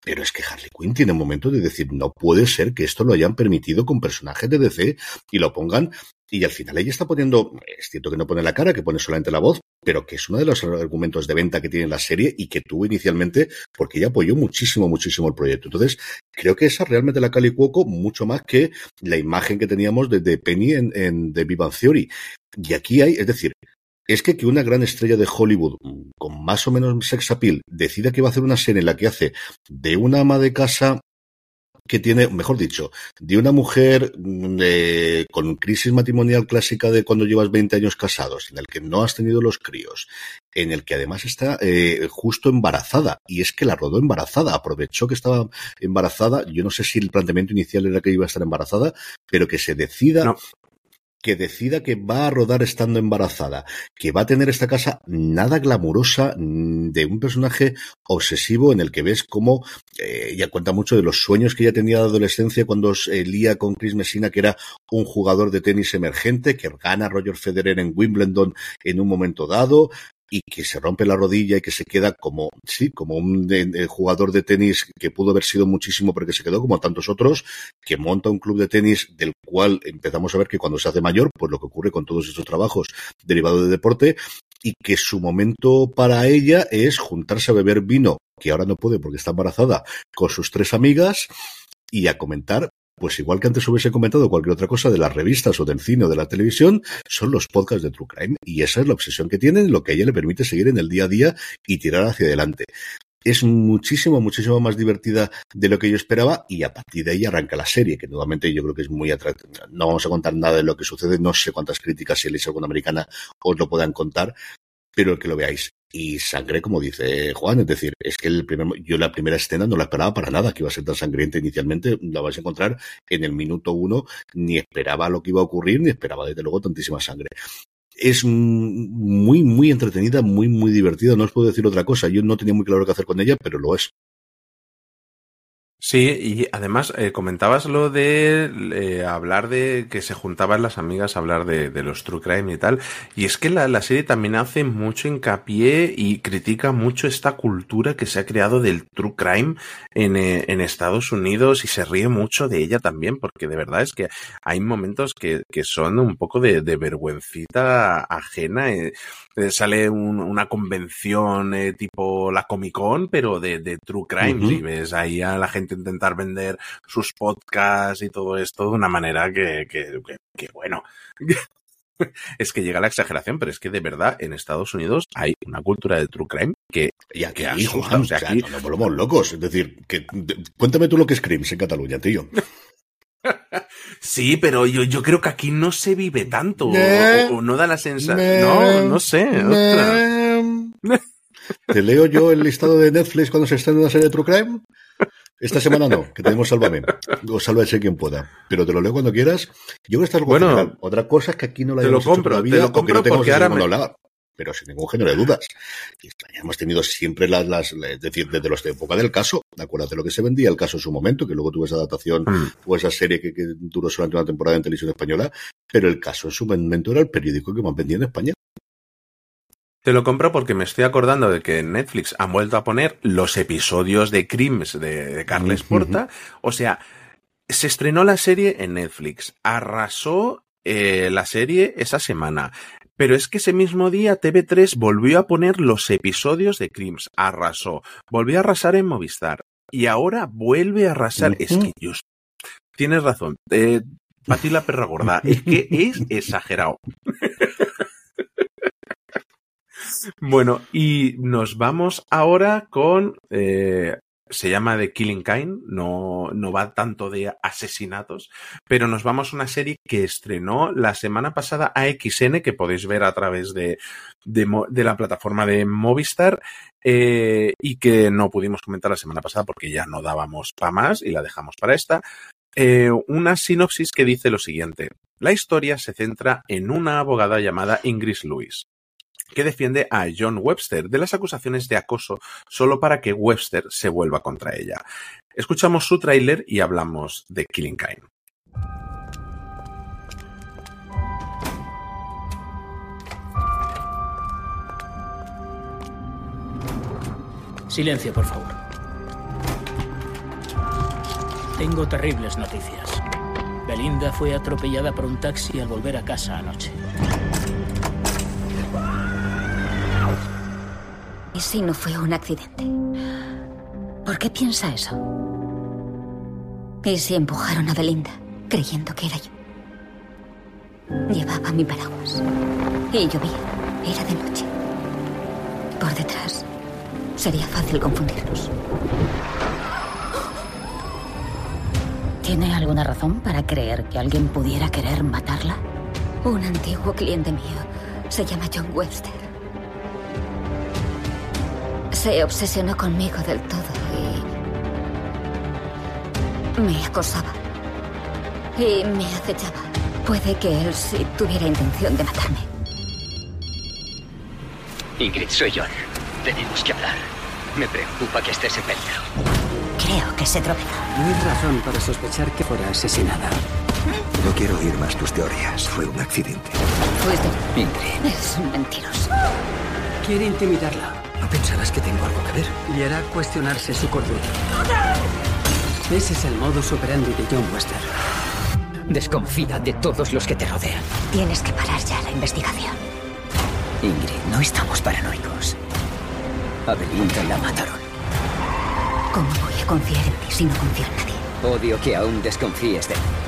[SPEAKER 2] Pero es que Harley Quinn tiene un momento de decir, no puede ser que esto lo hayan permitido con personajes de DC y lo pongan. Y al final ella está poniendo, es cierto que no pone la cara, que pone solamente la voz, pero que es uno de los argumentos de venta que tiene la serie y que tuvo inicialmente, porque ella apoyó muchísimo, muchísimo el proyecto. Entonces, creo que esa realmente la Cali Cuoco mucho más que la imagen que teníamos de, Penny en, en The Vivan Theory. Y aquí hay, es decir, es que que una gran estrella de Hollywood con más o menos sex appeal decida que va a hacer una serie en la que hace de una ama de casa que tiene, mejor dicho, de una mujer mm, con crisis matrimonial clásica de cuando llevas 20 años casados, en el que no has tenido los críos, en el que además está eh, justo embarazada, y es que la rodó embarazada, aprovechó que estaba embarazada, yo no sé si el planteamiento inicial era que iba a estar embarazada, pero que se decida que decida que va a rodar estando embarazada, que va a tener esta casa nada glamurosa mm, de un personaje obsesivo en el que ves cómo eh, ella cuenta mucho de los sueños que ella tenía de adolescencia cuando se lía con Chris Messina, que era un jugador de tenis emergente, que gana Roger Federer en Wimbledon en un momento dado, y que se rompe la rodilla y que se queda como, sí, como un jugador de tenis que pudo haber sido muchísimo, pero que se quedó como tantos otros, que monta un club de tenis del cual empezamos a ver que cuando se hace mayor, pues lo que ocurre con todos estos trabajos derivados de deporte, y que su momento para ella es juntarse a beber vino, que ahora no puede porque está embarazada, con sus tres amigas, y a comentar pues igual que antes hubiese comentado cualquier otra cosa de las revistas o del cine o de la televisión, son los podcasts de True Crime. Y esa es la obsesión que tienen, lo que a ella le permite seguir en el día a día y tirar hacia adelante. Es muchísimo, muchísimo más divertida de lo que yo esperaba y a partir de ahí arranca la serie, que nuevamente yo creo que es muy atractiva. No vamos a contar nada de lo que sucede, no sé cuántas críticas si leéis alguna americana os lo puedan contar, pero que lo veáis y sangre, como dice Juan, es decir, es que el primer, yo la primera escena no la esperaba para nada, que iba a ser tan sangrienta inicialmente, la vais a encontrar en el minuto uno, ni esperaba lo que iba a ocurrir, ni esperaba desde luego tantísima sangre. Es muy, muy entretenida, muy, muy divertida, no os puedo decir otra cosa, yo no tenía muy claro qué hacer con ella, pero lo es.
[SPEAKER 3] Sí, y además eh, comentabas lo de eh, hablar de que se juntaban las amigas a hablar de, de, los true crime y tal. Y es que la, la, serie también hace mucho hincapié y critica mucho esta cultura que se ha creado del true crime en, eh, en Estados Unidos y se ríe mucho de ella también, porque de verdad es que hay momentos que, que son un poco de, de vergüencita ajena. Eh, sale un, una convención tipo la Comic Con, pero de, de true crime. Uh -huh. Y ves ahí a la gente intentar vender sus podcasts y todo esto de una manera que, que, que, que bueno. es que llega la exageración, pero es que de verdad en Estados Unidos hay una cultura de true crime que
[SPEAKER 2] ya que asusta, Juan, o sea, aquí... no nos volvemos locos. Es decir, que cuéntame tú lo que es Crims en Cataluña, tío.
[SPEAKER 3] Sí, pero yo, yo creo que aquí no se vive tanto. o, o, no da la sensación. No, no sé.
[SPEAKER 2] Te leo yo el listado de Netflix cuando se estrena una serie de True Crime. Esta semana no, que tenemos Sálvame. O Sálvese quien pueda. Pero te lo leo cuando quieras. Yo creo que estás
[SPEAKER 3] bueno,
[SPEAKER 2] general. Otra cosa es que aquí no la
[SPEAKER 3] te lo compro,
[SPEAKER 2] todavía,
[SPEAKER 3] te lo compro
[SPEAKER 2] no
[SPEAKER 3] porque ahora me...
[SPEAKER 2] pero sin ningún género de dudas. España hemos tenido siempre las, las, es decir, desde los de época del caso, acuérdate lo que se vendía, el caso en su momento, que luego tuvo esa adaptación mm. o esa serie que, que, duró solamente una temporada en televisión española, pero el caso en su momento era el periódico que más vendía en España.
[SPEAKER 3] Te lo compro porque me estoy acordando de que Netflix ha vuelto a poner los episodios de Crims de, de Carles Porta. O sea, se estrenó la serie en Netflix, arrasó eh, la serie esa semana. Pero es que ese mismo día TV3 volvió a poner los episodios de Crims, arrasó. Volvió a arrasar en Movistar. Y ahora vuelve a arrasar. Uh -huh. Es que yo... Tienes razón. Eh, Pati la perra gorda. Es que es exagerado. Bueno, y nos vamos ahora con. Eh, se llama The Killing Kind, no, no va tanto de asesinatos, pero nos vamos a una serie que estrenó la semana pasada AXN, que podéis ver a través de, de, de la plataforma de Movistar, eh, y que no pudimos comentar la semana pasada porque ya no dábamos para más y la dejamos para esta. Eh, una sinopsis que dice lo siguiente. La historia se centra en una abogada llamada Ingrid Lewis que defiende a John Webster de las acusaciones de acoso solo para que Webster se vuelva contra ella. Escuchamos su tráiler y hablamos de Killing Kind.
[SPEAKER 15] Silencio, por favor. Tengo terribles noticias. Belinda fue atropellada por un taxi al volver a casa anoche.
[SPEAKER 4] ¿Y si no fue un accidente? ¿Por qué piensa eso? ¿Y si empujaron a Belinda creyendo que era yo? Llevaba mi paraguas y llovía. Era de noche. Por detrás sería fácil confundirlos.
[SPEAKER 19] ¿Tiene alguna razón para creer que alguien pudiera querer matarla?
[SPEAKER 4] Un antiguo cliente mío se llama John Webster. Se obsesionó conmigo del todo y me acosaba. Y me acechaba. Puede que él sí tuviera intención de matarme.
[SPEAKER 20] Ingrid, soy John. Tenemos que hablar. Me preocupa que estés en peligro.
[SPEAKER 4] Creo que se tropezó.
[SPEAKER 21] No hay razón para sospechar que fuera asesinada.
[SPEAKER 22] No quiero oír más tus teorías. Fue un accidente.
[SPEAKER 4] Fuiste.
[SPEAKER 20] Ingrid.
[SPEAKER 4] Es un mentiroso.
[SPEAKER 21] Quiere intimidarla.
[SPEAKER 22] ¿No pensarás que tengo algo que ver?
[SPEAKER 21] Y hará cuestionarse su cordura. Ese es el modus operandi de John Wester.
[SPEAKER 20] Desconfía de todos los que te rodean.
[SPEAKER 4] Tienes que parar ya la investigación.
[SPEAKER 20] Ingrid, no estamos paranoicos. A Belinda la mataron.
[SPEAKER 4] ¿Cómo voy a confiar en ti si no confío en nadie?
[SPEAKER 20] Odio que aún desconfíes de mí.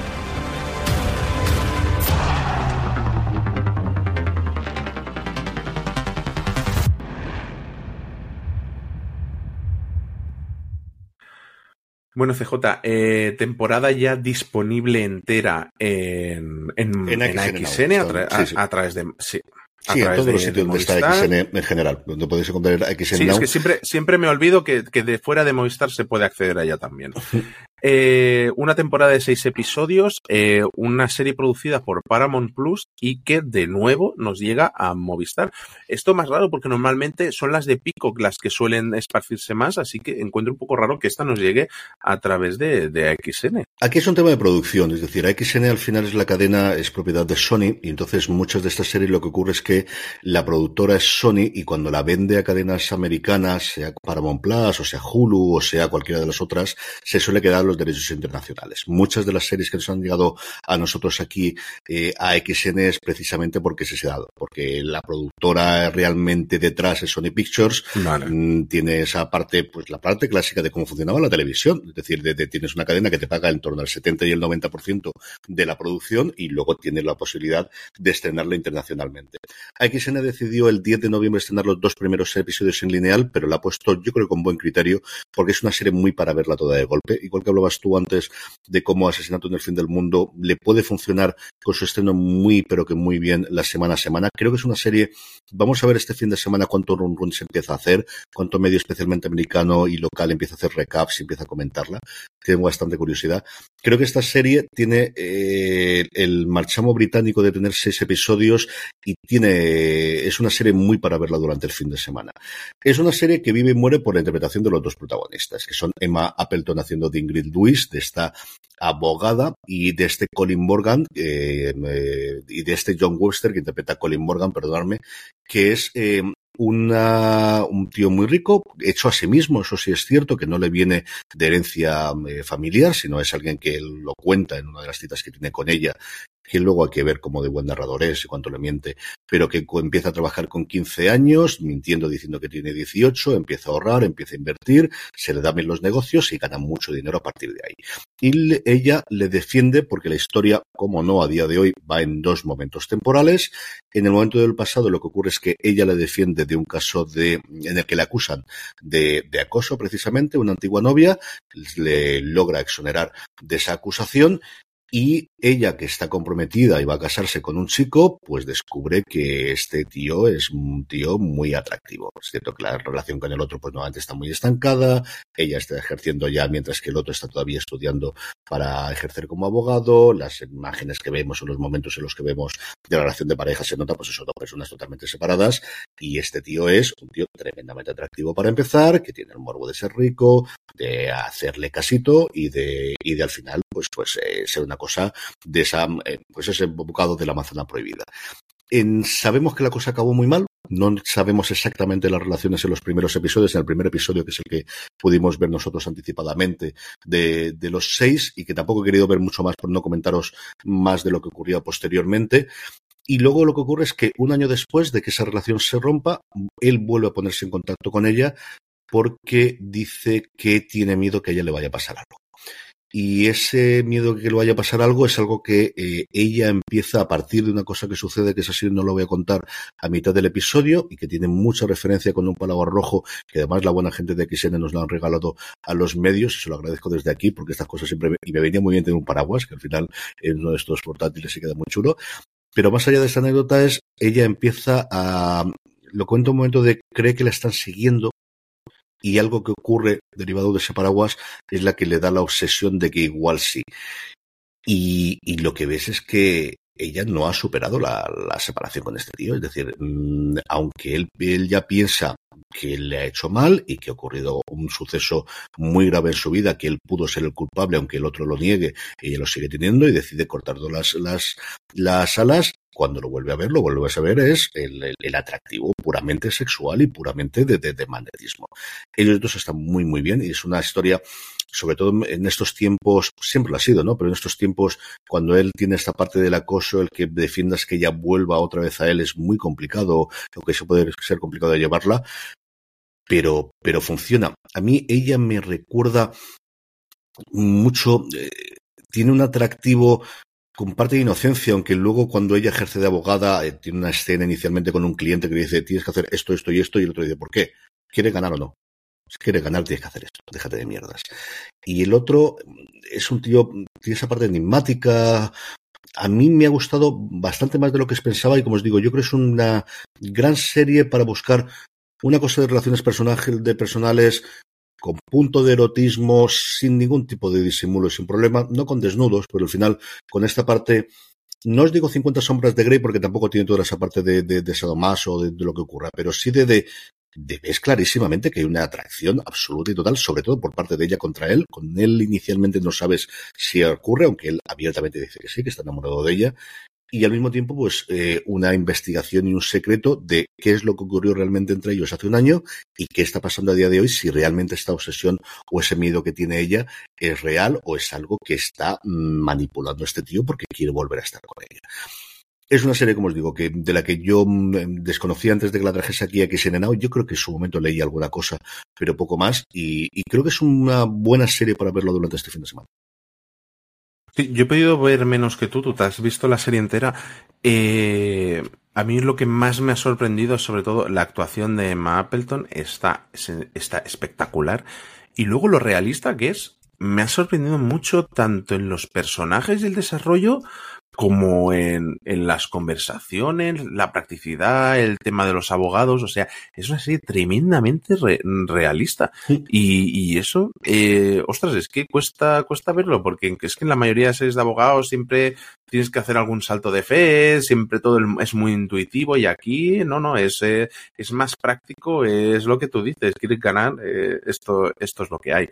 [SPEAKER 3] Bueno, CJ, eh, temporada ya disponible entera en, en,
[SPEAKER 2] En
[SPEAKER 3] en
[SPEAKER 2] AXN,
[SPEAKER 3] a, tra-
[SPEAKER 2] sí, sí.
[SPEAKER 3] a- a través de... Sí, a
[SPEAKER 2] Sí, en todos los sitios
[SPEAKER 3] de
[SPEAKER 2] donde está. XN en general, donde podéis encontrar XN
[SPEAKER 3] Sí,
[SPEAKER 2] Now.
[SPEAKER 3] es que siempre, siempre me olvido que, que de fuera de Movistar se puede acceder a ella también. Eh, una temporada de seis episodios, eh, una serie producida por Paramount Plus y que de nuevo nos llega a Movistar. Esto más raro porque normalmente son las de Peacock las que suelen esparcirse más, así que encuentro un poco raro que esta nos llegue a través de, de AXN.
[SPEAKER 2] Aquí es un tema de producción, es decir, AXN al final es la cadena, es propiedad de Sony, y entonces muchas de estas series lo que ocurre es que la productora es Sony y cuando la vende a cadenas americanas, sea Paramount Plus, o sea Hulu, o sea cualquiera de las otras, se suele quedar los derechos internacionales. Muchas de las series que nos han llegado a nosotros aquí eh, a XN es precisamente porque se ha dado, porque la productora realmente detrás es Sony Pictures, mm, tiene esa parte, pues la parte clásica de cómo funcionaba la televisión, es decir, de, de- tienes una cadena que te paga en torno al 70 y el 90% de la producción y luego tienes la posibilidad de estrenarla internacionalmente. AXN decidió el 10 de noviembre estrenar los dos primeros episodios en lineal, pero la ha puesto yo creo con buen criterio porque es una serie muy para verla toda de golpe. Igual que hablabas tú antes de cómo Asesinato en el fin del mundo le puede funcionar con su estreno muy pero que muy bien la semana a semana. Creo que es una serie, vamos a ver este fin de semana cuánto run run se empieza a hacer, cuánto medio especialmente americano y local empieza a hacer recaps y empieza a comentarla. Tengo bastante curiosidad. Creo que esta serie tiene eh, el marchamo británico de tener seis episodios y tiene es una serie muy para verla durante el fin de semana. Es una serie que vive y muere por la interpretación de los dos protagonistas, que son Emma Appleton haciendo de Ingrid Lewis, de esta abogada, y de este Colin Morgan, eh, eh, y de este John Webster, que interpreta a Colin Morgan, perdonadme, que es eh, una, un tío muy rico, hecho a sí mismo, eso sí es cierto, que no le viene de herencia eh, familiar, sino es alguien que lo cuenta en una de las citas que tiene con ella, que luego hay que ver cómo de buen narrador es y cuánto le miente, pero que empieza a trabajar con 15 años, mintiendo diciendo que tiene 18, empieza a ahorrar, empieza a invertir, se le dan bien los negocios y gana mucho dinero a partir de ahí. Y ella le defiende porque la historia, como no a día de hoy, va en dos momentos temporales. En el momento del pasado lo que ocurre es que ella le defiende de un caso de, en el que le acusan de, de acoso precisamente, una antigua novia, le logra exonerar de esa acusación y ella, que está comprometida y va a casarse con un chico, pues descubre que este tío es un tío muy atractivo. Es cierto que la relación con el otro, pues nuevamente está muy estancada. Ella está ejerciendo ya, mientras que el otro está todavía estudiando para ejercer como abogado. Las imágenes que vemos o los momentos en los que vemos de la relación de pareja se nota, pues eso, dos personas totalmente separadas. Y este tío es un tío tremendamente atractivo para empezar, que tiene el morbo de ser rico, de hacerle casito y de, y de al final, pues, pues, eh, ser una cosa de esa, eh, pues ese bocado de la manzana prohibida. Sabemos que la cosa acabó muy mal. No sabemos exactamente las relaciones en los primeros episodios. En el primer episodio, que es el que pudimos ver nosotros anticipadamente de, de los seis, y que tampoco he querido ver mucho más por no comentaros más de lo que ocurría posteriormente. Y luego lo que ocurre es que un año después de que esa relación se rompa, él vuelve a ponerse en contacto con ella porque dice que tiene miedo que ella le vaya a pasar algo. Y ese miedo que le vaya a pasar algo es algo que eh, ella empieza a partir de una cosa que sucede, que es así, no lo voy a contar a mitad del episodio y que tiene mucha referencia con un palabra rojo que además la buena gente de XN nos lo han regalado a los medios y se lo agradezco desde aquí porque estas cosas siempre, y me venía muy bien tener un paraguas, que al final en uno de estos portátiles se queda muy chulo. Pero más allá de esta anécdota es, ella empieza a, lo cuento un momento de cree que la están siguiendo y algo que ocurre derivado de ese paraguas es la que le da la obsesión de que igual sí. Y, y lo que ves es que ella no ha superado la, separación con este tío. Es decir, mmm, aunque él, él ya piensa que le ha hecho mal y que ha ocurrido un suceso muy grave en su vida, que él pudo ser el culpable, aunque el otro lo niegue, ella lo sigue teniendo y decide cortar las, las, las alas. Cuando lo vuelve a ver, lo vuelve a saber, es el, el, atractivo puramente sexual y puramente de, de, de magnetismo. Ellos dos están muy, muy bien y es una historia sobre todo en estos tiempos, siempre lo ha sido, ¿no? Pero en estos tiempos, cuando él tiene esta parte del acoso, el que defiendas que ella vuelva otra vez a él es muy complicado, aunque eso puede ser complicado de llevarla, pero, pero funciona. A mí ella me recuerda mucho, eh, tiene un atractivo con parte de inocencia, aunque luego cuando ella ejerce de abogada, eh, tiene una escena inicialmente con un cliente que le dice, tienes que hacer esto, esto y esto, y el otro dice, ¿por qué? ¿Quiere ganar o no? Si quieres ganar, tienes que hacer esto, déjate de mierdas. Y el otro es un tío, tiene esa parte enigmática. A mí me ha gustado bastante más de lo que pensaba y como os digo, yo creo que es una gran serie para buscar una cosa de relaciones de personales con punto de erotismo, sin ningún tipo de disimulo, sin problema, no con desnudos, pero al final con esta parte no os digo 50 sombras de Grey porque tampoco tiene toda esa parte de, de, de sadomaso, de, de lo que ocurra, pero sí de, de, ves clarísimamente que hay una atracción absoluta y total, sobre todo por parte de ella contra él. Con él inicialmente no sabes si ocurre, aunque él abiertamente dice que sí, que está enamorado de ella. Y al mismo tiempo, pues, eh, una investigación y un secreto de qué es lo que ocurrió realmente entre ellos hace un año y qué está pasando a día de hoy, si realmente esta obsesión o ese miedo que tiene ella es real o es algo que está manipulando a este tío porque quiere volver a estar con ella. Es una serie, como os digo, que de la que yo mm, desconocía antes de que la trajese aquí a Now. Yo creo que en su momento leí alguna cosa, pero poco más. Y, y, creo que es una buena serie para verlo durante este fin de semana.
[SPEAKER 3] Sí, yo he podido ver menos que tú. Tú te has visto la serie entera. Eh, a mí lo que más me ha sorprendido es sobre todo la actuación de Emma Appleton. Está, está espectacular. Y luego lo realista que es. Me ha sorprendido mucho tanto en los personajes y el desarrollo como en, en, las conversaciones, la practicidad, el tema de los abogados, o sea, es una serie tremendamente re, realista. Y, y, eso, eh, ostras, es que cuesta, cuesta verlo, porque es que en la mayoría de series de abogados siempre tienes que hacer algún salto de fe, siempre todo es muy intuitivo y aquí no, no, es, eh, es más práctico, es lo que tú dices, quieres ganar, eh, esto, esto es lo que hay.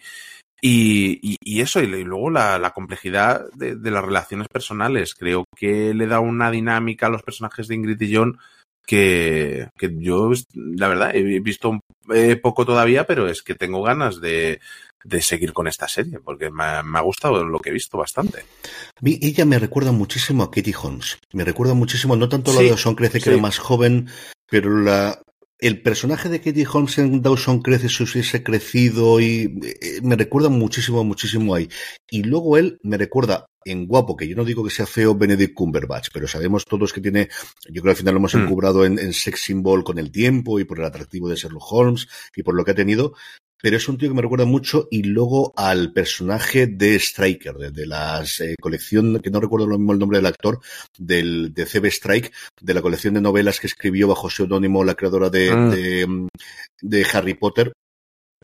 [SPEAKER 3] Y, y, y, eso, y, luego la, la complejidad de, de, las relaciones personales. Creo que le da una dinámica a los personajes de Ingrid y John que, que yo, la verdad, he visto eh, poco todavía, pero es que tengo ganas de, de seguir con esta serie, porque me ha, me ha, gustado lo que he visto bastante.
[SPEAKER 2] A ella me recuerda muchísimo a Katie Holmes. Me recuerda muchísimo, no tanto sí, la de Dawson Crece, que sí. era más joven, pero la, el personaje de Katie Holmes en Dawson crece si hubiese crecido y eh, me recuerda muchísimo, muchísimo ahí. Y luego él me recuerda en guapo, que yo no digo que sea feo Benedict Cumberbatch, pero sabemos todos que tiene, yo creo que al final lo hemos mm. encubrado en, en sex symbol con el tiempo y por el atractivo de Sherlock Holmes y por lo que ha tenido, pero es un tío que me recuerda mucho y luego al personaje de Striker, de, de la eh, colección, que no recuerdo lo mismo el nombre del actor, del, de CB Strike, de la colección de novelas que escribió bajo seudónimo la creadora de, mm. de, de, Harry Potter.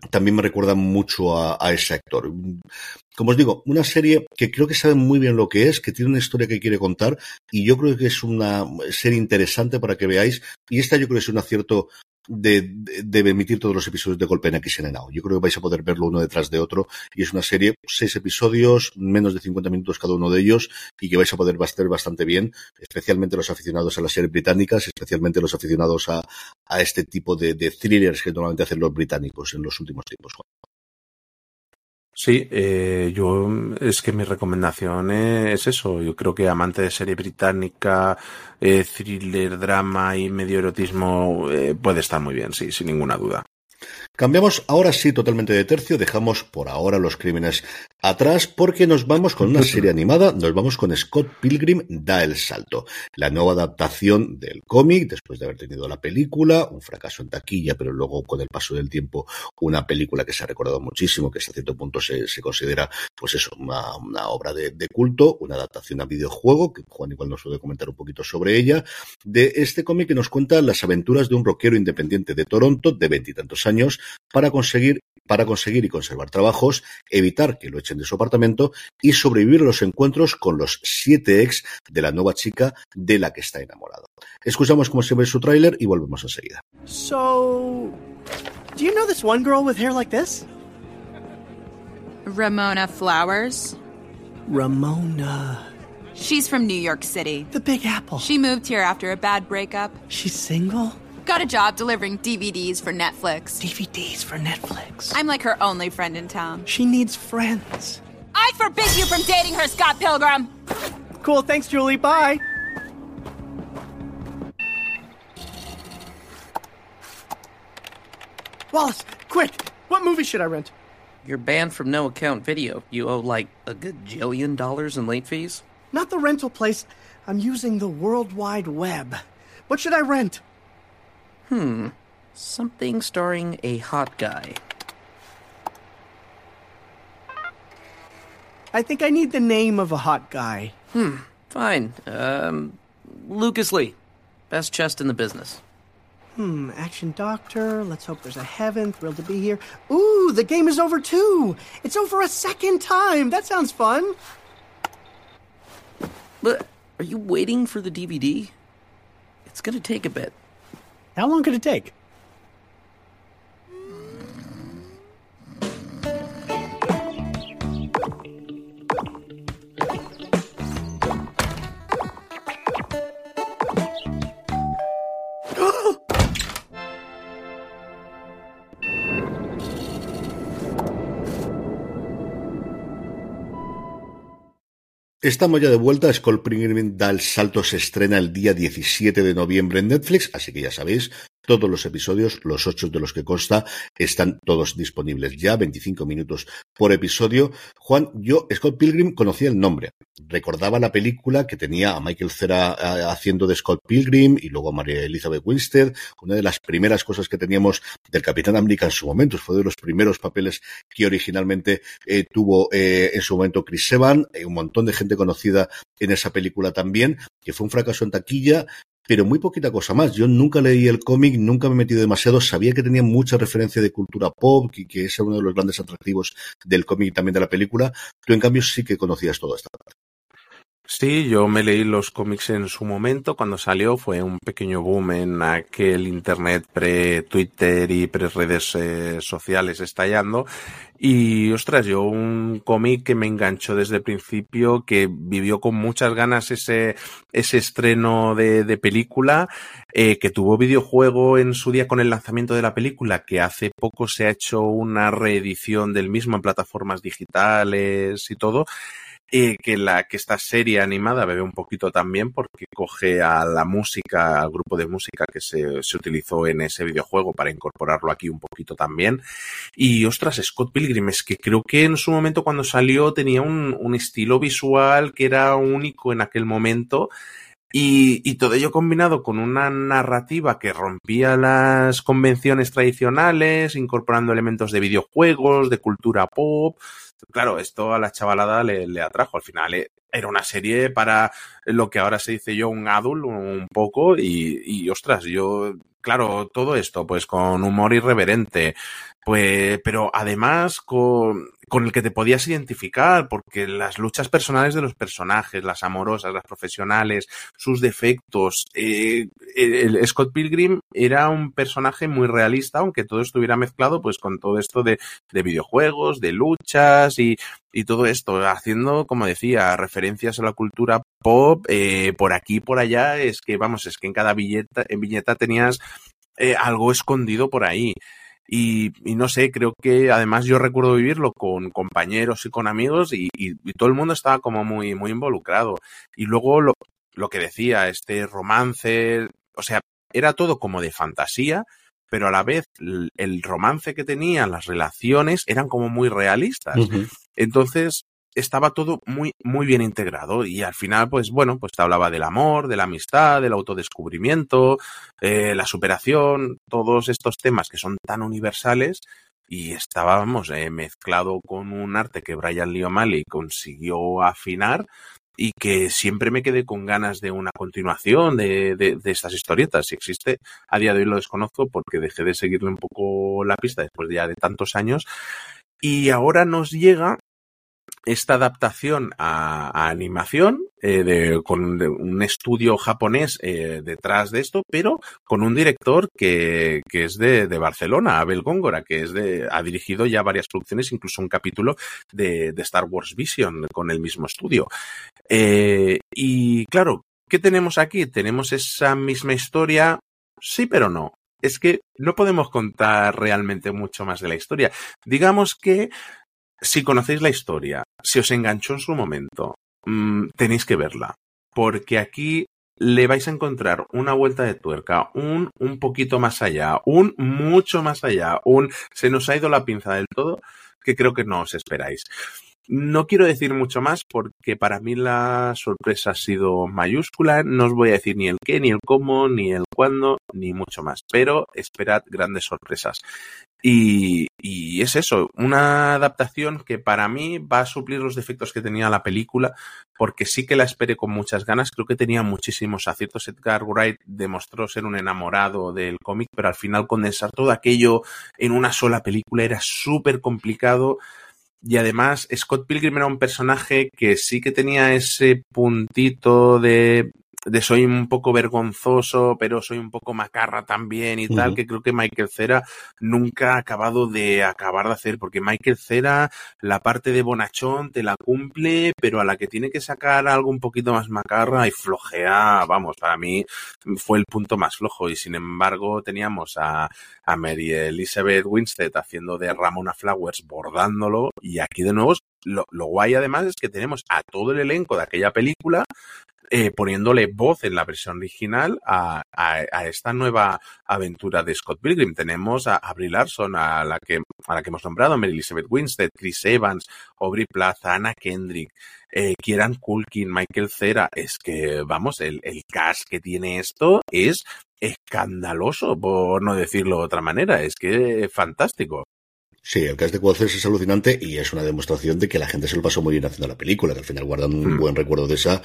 [SPEAKER 2] También me recuerda mucho a, a, ese actor. Como os digo, una serie que creo que sabe muy bien lo que es, que tiene una historia que quiere contar y yo creo que es una serie interesante para que veáis. Y esta yo creo que es un acierto de, de, de, emitir todos los episodios de golpe en XNNOW. Yo creo que vais a poder verlo uno detrás de otro y es una serie, seis episodios, menos de 50 minutos cada uno de ellos y que vais a poder ver bastante bien, especialmente los aficionados a las series británicas, especialmente los aficionados a, a este tipo de, de thrillers que normalmente hacen los británicos en los últimos tiempos.
[SPEAKER 3] Sí, eh, yo es que mi recomendación es eso. Yo creo que amante de serie británica, eh, thriller, drama y medio erotismo eh, puede estar muy bien, sí, sin ninguna duda.
[SPEAKER 2] Cambiamos ahora sí totalmente de tercio, dejamos por ahora los crímenes atrás porque nos vamos con una serie animada, nos vamos con Scott Pilgrim da el salto, la nueva adaptación del cómic después de haber tenido la película, un fracaso en taquilla, pero luego con el paso del tiempo una película que se ha recordado muchísimo, que hasta cierto punto se, se considera pues eso, una, una obra de, de, culto, una adaptación a videojuego, que Juan igual nos puede comentar un poquito sobre ella, de este cómic que nos cuenta las aventuras de un rockero independiente de Toronto de veintitantos años para conseguir para conseguir y conservar trabajos, evitar que lo echen de su apartamento y sobrevivir a los encuentros con los siete ex de la nueva chica de la que está enamorado. Escuchamos como siempre su tráiler y volvemos enseguida.
[SPEAKER 23] So, do you know this one girl with hair like this?
[SPEAKER 24] Ramona Flowers.
[SPEAKER 23] Ramona.
[SPEAKER 24] She's from New York City.
[SPEAKER 23] The Big Apple.
[SPEAKER 24] She moved here after a bad breakup.
[SPEAKER 23] She's single?
[SPEAKER 24] Got a job delivering DVDs for Netflix.
[SPEAKER 23] DVDs for Netflix.
[SPEAKER 24] I'm like her only friend in town.
[SPEAKER 23] She needs friends.
[SPEAKER 24] I forbid you from dating her, Scott Pilgrim!
[SPEAKER 23] Cool, thanks, Julie. Bye. Wallace, quick! What movie should I rent?
[SPEAKER 25] You're banned from no account video. You owe like a good jillion dollars in late fees?
[SPEAKER 23] Not the rental place. I'm using the World Wide Web. What should I rent?
[SPEAKER 25] Hmm. Something starring a hot guy.
[SPEAKER 23] I think I need the name of a hot guy.
[SPEAKER 25] Hmm. Fine. Um, Lucas Lee. Best chest in the business.
[SPEAKER 23] Hmm, Action Doctor. Let's hope there's a heaven. Thrilled to be here. Ooh, the game is over too. It's over a second time. That sounds fun.
[SPEAKER 25] But are you waiting for the DVD? It's gonna take a bit.
[SPEAKER 23] How long could it take?
[SPEAKER 2] Estamos ya de vuelta. Skull Pilgrim da el salto, se estrena el día 17 de noviembre en Netflix, así que ya sabéis, todos los episodios, los ocho de los que consta, están todos disponibles ya, 25 minutos por episodio. Juan, yo, Scott Pilgrim, conocía el nombre. Recordaba la película que tenía a Michael Cera haciendo de Scott Pilgrim y luego a María Elizabeth Winstead. Una de las primeras cosas que teníamos del Capitán América en su momento. Fue de los primeros papeles que originalmente eh, tuvo eh, en su momento Chris Evans. Eh, un montón de gente conocida en esa película también, que fue un fracaso en taquilla pero muy poquita cosa más. Yo nunca leí el cómic, nunca me he metido demasiado, sabía que tenía mucha referencia de cultura pop, que, que es uno de los grandes atractivos del cómic y también de la película. Tú, en cambio, sí que conocías toda esta parte.
[SPEAKER 3] Sí, yo me leí los cómics en su momento, cuando salió fue un pequeño boom en aquel internet pre-Twitter y pre-redes eh, sociales estallando. Y ostras, yo un cómic que me enganchó desde el principio, que vivió con muchas ganas ese, estreno de, de película, eh, que tuvo videojuego en su día con el lanzamiento de la película, que hace poco se ha hecho una reedición del mismo en plataformas digitales y todo eh, que, la, que esta serie animada bebe un poquito también porque coge a la música, al grupo de música que se, se utilizó en ese videojuego para incorporarlo aquí un poquito también. Y ostras, Scott Pilgrim es que creo que en su momento cuando salió tenía un, un estilo visual que era único en aquel momento. Y, y, todo ello combinado con una narrativa que rompía las convenciones tradicionales, incorporando elementos de videojuegos, de cultura pop, claro, esto a la chavalada le, atrajo. Al final eh, era una serie para lo que ahora se dice yo un adult un poco y, y ostras, yo, claro, todo esto pues con humor irreverente, pues, pero además con, el que te podías identificar, porque las luchas personales de los personajes, las amorosas, las profesionales, sus defectos, eh, el Scott Pilgrim era un personaje muy realista, aunque todo estuviera mezclado pues con todo esto de, de videojuegos, de luchas y, y todo esto, haciendo, como decía, referencias a la cultura pop, eh, por aquí, por allá, es que, vamos, es que en cada viñeta, en viñeta tenías eh, algo escondido por ahí. Y, y, no sé, creo que además yo recuerdo vivirlo con compañeros y con amigos y, y, y todo el mundo estaba como muy, muy involucrado. Y luego lo, lo que decía, este romance, o sea, era todo como de fantasía, pero a la vez el romance que tenía, las relaciones eran como muy realistas. Entonces, estaba todo muy, muy bien integrado y al final, pues bueno, pues te hablaba del amor, de la amistad, del autodescubrimiento, eh, la superación, todos estos temas que son tan universales y estábamos eh, mezclado con un arte que Brian Lee O'Malley consiguió afinar y que siempre me quedé con ganas de una continuación de, de, de, estas historietas. Si existe, a día de hoy lo desconozco porque dejé de seguirle un poco la pista después de ya de tantos años. Y ahora nos llega esta adaptación a, animación eh, de, con un estudio japonés eh, detrás de esto, pero con un director que, que es de, de, Barcelona, Abel Góngora, que es de, ha dirigido ya varias producciones, incluso un capítulo de, de Star Wars Vision con el mismo estudio. Eh, y claro, ¿qué tenemos aquí? Tenemos esa misma historia, sí, pero no. Es que no podemos contar realmente mucho más de la historia. Digamos que si conocéis la historia, si os enganchó en su momento, mmm, tenéis que verla. Porque aquí le vais a encontrar una vuelta de tuerca, un un poquito más allá, un mucho más allá, un se nos ha ido la pinza del todo, que creo que no os esperáis. No quiero decir mucho más porque para mí la sorpresa ha sido mayúscula. No os voy a decir ni el qué, ni el cómo, ni el cuándo, ni mucho más. Pero esperad grandes sorpresas. Y, y, es eso, una adaptación que para mí va a suplir los defectos que tenía la película, porque sí que la esperé con muchas ganas, creo que tenía muchísimos aciertos. Edgar Wright demostró ser un enamorado del cómic, pero al final condensar todo aquello en una sola película era súper complicado. Y además, Scott Pilgrim era un personaje que sí que tenía ese puntito de de soy un poco vergonzoso, pero soy un poco macarra también y uh -huh. tal, que creo que Michael Cera nunca ha acabado de acabar de hacer, porque Michael Cera la parte de bonachón te la cumple, pero a la que tiene que sacar algo un poquito más macarra y flojea, vamos, para mí fue el punto más flojo y sin embargo teníamos a, a Mary Elizabeth Winstead haciendo de Ramona Flowers bordándolo y aquí de nuevo lo, guay además es que tenemos a todo el elenco de aquella película eh, poniéndole voz en la versión original a, a, esta nueva aventura de Scott Pilgrim. Tenemos a, a Larson, a la que, a la que hemos nombrado, Mary Elizabeth Winstead, Chris Evans, Aubrey Plaza, Anna Kendrick, eh, Kieran Culkin, Michael Cera. Es que, vamos, el, el cast que tiene esto es escandaloso, por no decirlo de otra manera. Es que es fantástico.
[SPEAKER 2] Sí, el cast de Quaces es alucinante y es una demostración de que la gente se lo pasó muy bien haciendo la película, que al final guardan un mm. buen recuerdo de esa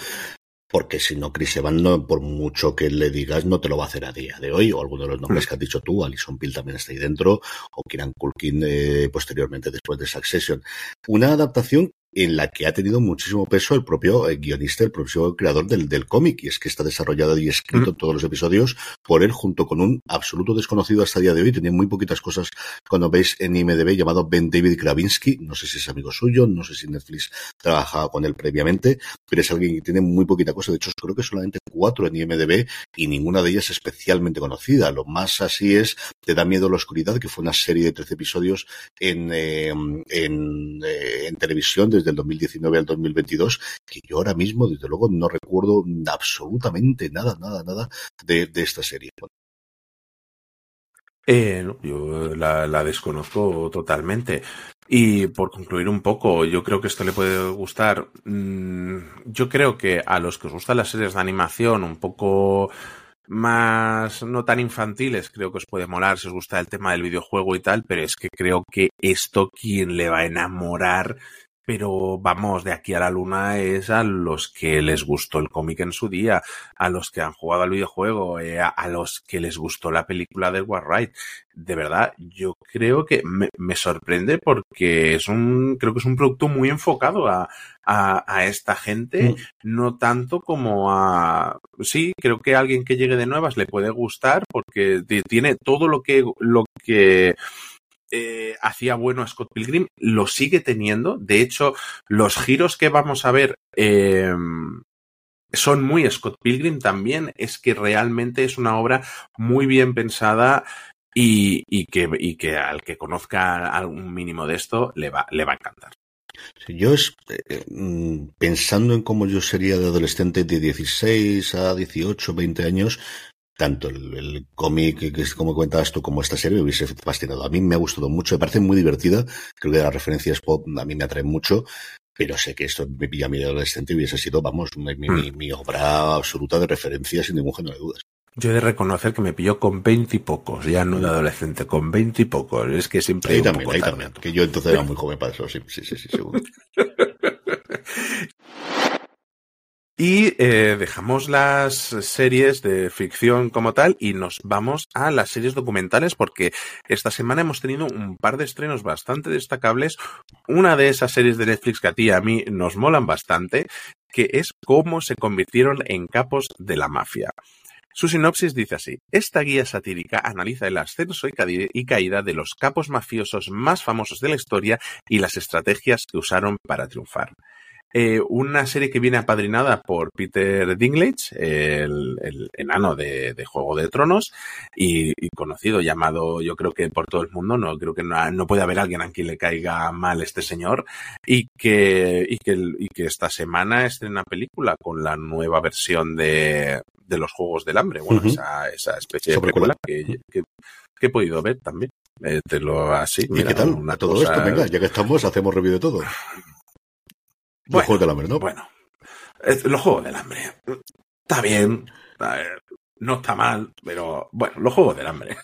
[SPEAKER 2] porque si no, Chris Evans, no, por mucho que le digas, no te lo va a hacer a día de hoy, o alguno de los nombres que has dicho tú, Alison Pill también está ahí dentro, o Kieran Culkin eh, posteriormente después de Succession. Una adaptación en la que ha tenido muchísimo peso el propio eh, guionista, el propio creador del, del cómic, y es que está desarrollado y escrito mm. todos los episodios por él, junto con un absoluto desconocido hasta el día de hoy. Tenía muy poquitas cosas cuando veis en IMDB llamado Ben David Kravinsky. No sé si es amigo suyo, no sé si Netflix trabajaba con él previamente, pero es alguien que tiene muy poquita cosa. De hecho, creo que solamente cuatro en IMDB y ninguna de ellas especialmente conocida. Lo más así es Te da miedo la oscuridad, que fue una serie de 13 episodios en, eh, en, eh, en televisión desde el 2019 al 2022, que yo ahora mismo, desde luego, no recuerdo absolutamente nada, nada, nada de, de esta serie.
[SPEAKER 3] Eh, no, yo la, la, desconozco totalmente. Y por concluir un poco, yo creo que esto le puede gustar. Mmm, yo creo que a los que os gustan las series de animación un poco más no tan infantiles, creo que os puede molar si os gusta el tema del videojuego y tal, pero es que creo que esto quien le va a enamorar pero vamos, de aquí a la luna es a los que les gustó el cómic en su día, a los que han jugado al videojuego, eh, a, a, los que les gustó la película de War Right. De verdad, yo creo que me, me, sorprende porque es un, creo que es un producto muy enfocado a, a, a esta gente, no tanto como a, sí, creo que a alguien que llegue de nuevas le puede gustar porque tiene todo lo que, lo que, eh, hacía bueno a Scott Pilgrim, lo sigue teniendo. De hecho, los giros que vamos a ver eh, son muy Scott Pilgrim también. Es que realmente es una obra muy bien pensada y, que, al que conozca algún mínimo de esto le va, a encantar.
[SPEAKER 2] Yo es, eh, mm, pensando en cómo yo sería de adolescente de 16 a 18, 20 años, tanto el, el cómic que es como comentabas tú como esta serie me hubiese fascinado. A mí me ha gustado mucho, me parece muy divertida. Creo que las referencias pop a mí me atraen mucho. Pero sé que esto me pilla a mi adolescente y hubiese sido, vamos, mi, mi, mi, mi obra absoluta de referencia sin ningún género de dudas.
[SPEAKER 3] Yo he de reconocer que me pilló con veinte y pocos, ya no de adolescente, con veinte y pocos. Es que siempre.
[SPEAKER 2] Ahí
[SPEAKER 3] un
[SPEAKER 2] también,
[SPEAKER 3] poco
[SPEAKER 2] ahí
[SPEAKER 3] tarde.
[SPEAKER 2] también. Que yo entonces era muy joven para eso, sí, sí, sí, sí seguro.
[SPEAKER 3] Y eh, dejamos las series de ficción como tal y nos vamos a las series documentales porque esta semana hemos tenido un par de estrenos bastante destacables. Una de esas series de Netflix que a ti y a mí nos molan bastante, que es cómo se convirtieron en capos de la mafia. Su sinopsis dice así. Esta guía satírica analiza el ascenso y ca- y caída de los capos mafiosos más famosos de la historia y las estrategias que usaron para triunfar. Eh, una serie que viene apadrinada por Peter Dinklage, el, el enano de, de Juego de Tronos, y, y conocido, llamado yo creo que por todo el mundo, no creo que no, no puede haber alguien a quien le caiga mal este señor, y que, y que, y que esta semana estrena película con la nueva versión de, de los Juegos del Hambre, bueno, esa, esa especie de película que, que, que he podido ver también. Eh, te lo así.
[SPEAKER 2] ¿Y
[SPEAKER 3] mira,
[SPEAKER 2] qué tal?
[SPEAKER 3] una
[SPEAKER 2] todo
[SPEAKER 3] cosa-
[SPEAKER 2] esto, venga, ya que estamos, hacemos review de todo. Los
[SPEAKER 3] Bueno,
[SPEAKER 2] juegos del hambre, ¿no?
[SPEAKER 3] Bueno, es- los juegos del hambre. Está bien, eh, no está mal, pero bueno, los juegos del hambre.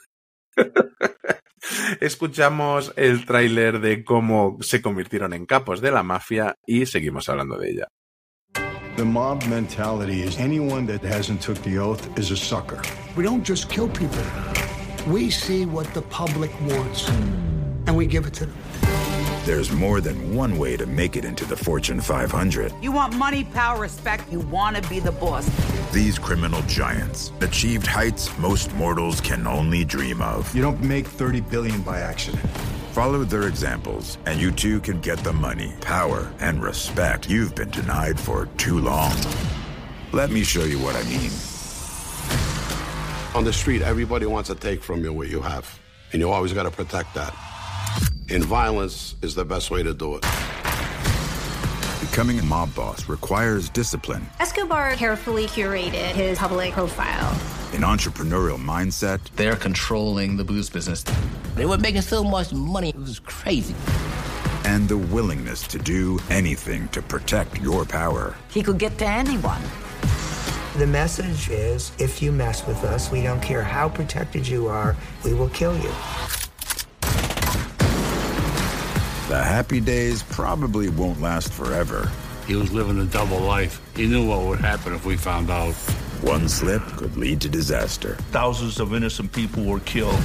[SPEAKER 3] Escuchamos el tráiler de cómo se convirtieron en capos de la mafia y seguimos hablando de ella.
[SPEAKER 26] The mob mentality is anyone that hasn't took the oath is a sucker.
[SPEAKER 27] We don't just kill people. We see what the public wants, and we give it to them.
[SPEAKER 28] There's more than one way to make it into the Fortune 500.
[SPEAKER 29] You want money, power, respect. You want to be the boss.
[SPEAKER 28] These criminal giants achieved heights most mortals can only dream of.
[SPEAKER 26] You don't make 30 billion by accident.
[SPEAKER 28] Follow their examples, and you too can get the money, power, and respect you've been denied for too long. Let me show you what I mean.
[SPEAKER 30] On the street, everybody wants to take from you what you have, and you always got to protect that. And violence is the best way to do it.
[SPEAKER 28] Becoming a mob boss requires discipline,
[SPEAKER 17] Escobar carefully curated his public profile.
[SPEAKER 28] an entrepreneurial mindset,
[SPEAKER 31] They're controlling the booze business. They were making so much money, it was crazy.
[SPEAKER 28] and the willingness to do anything to protect your power.
[SPEAKER 29] He could get to anyone.
[SPEAKER 32] The message is if you mess with us, we don't care how protected you are, we will kill you.
[SPEAKER 28] The happy days probably won't last forever.
[SPEAKER 33] He was living a double life. He knew what would happen if we found out.
[SPEAKER 28] One slip could lead to disaster.
[SPEAKER 34] Thousands of innocent people were killed.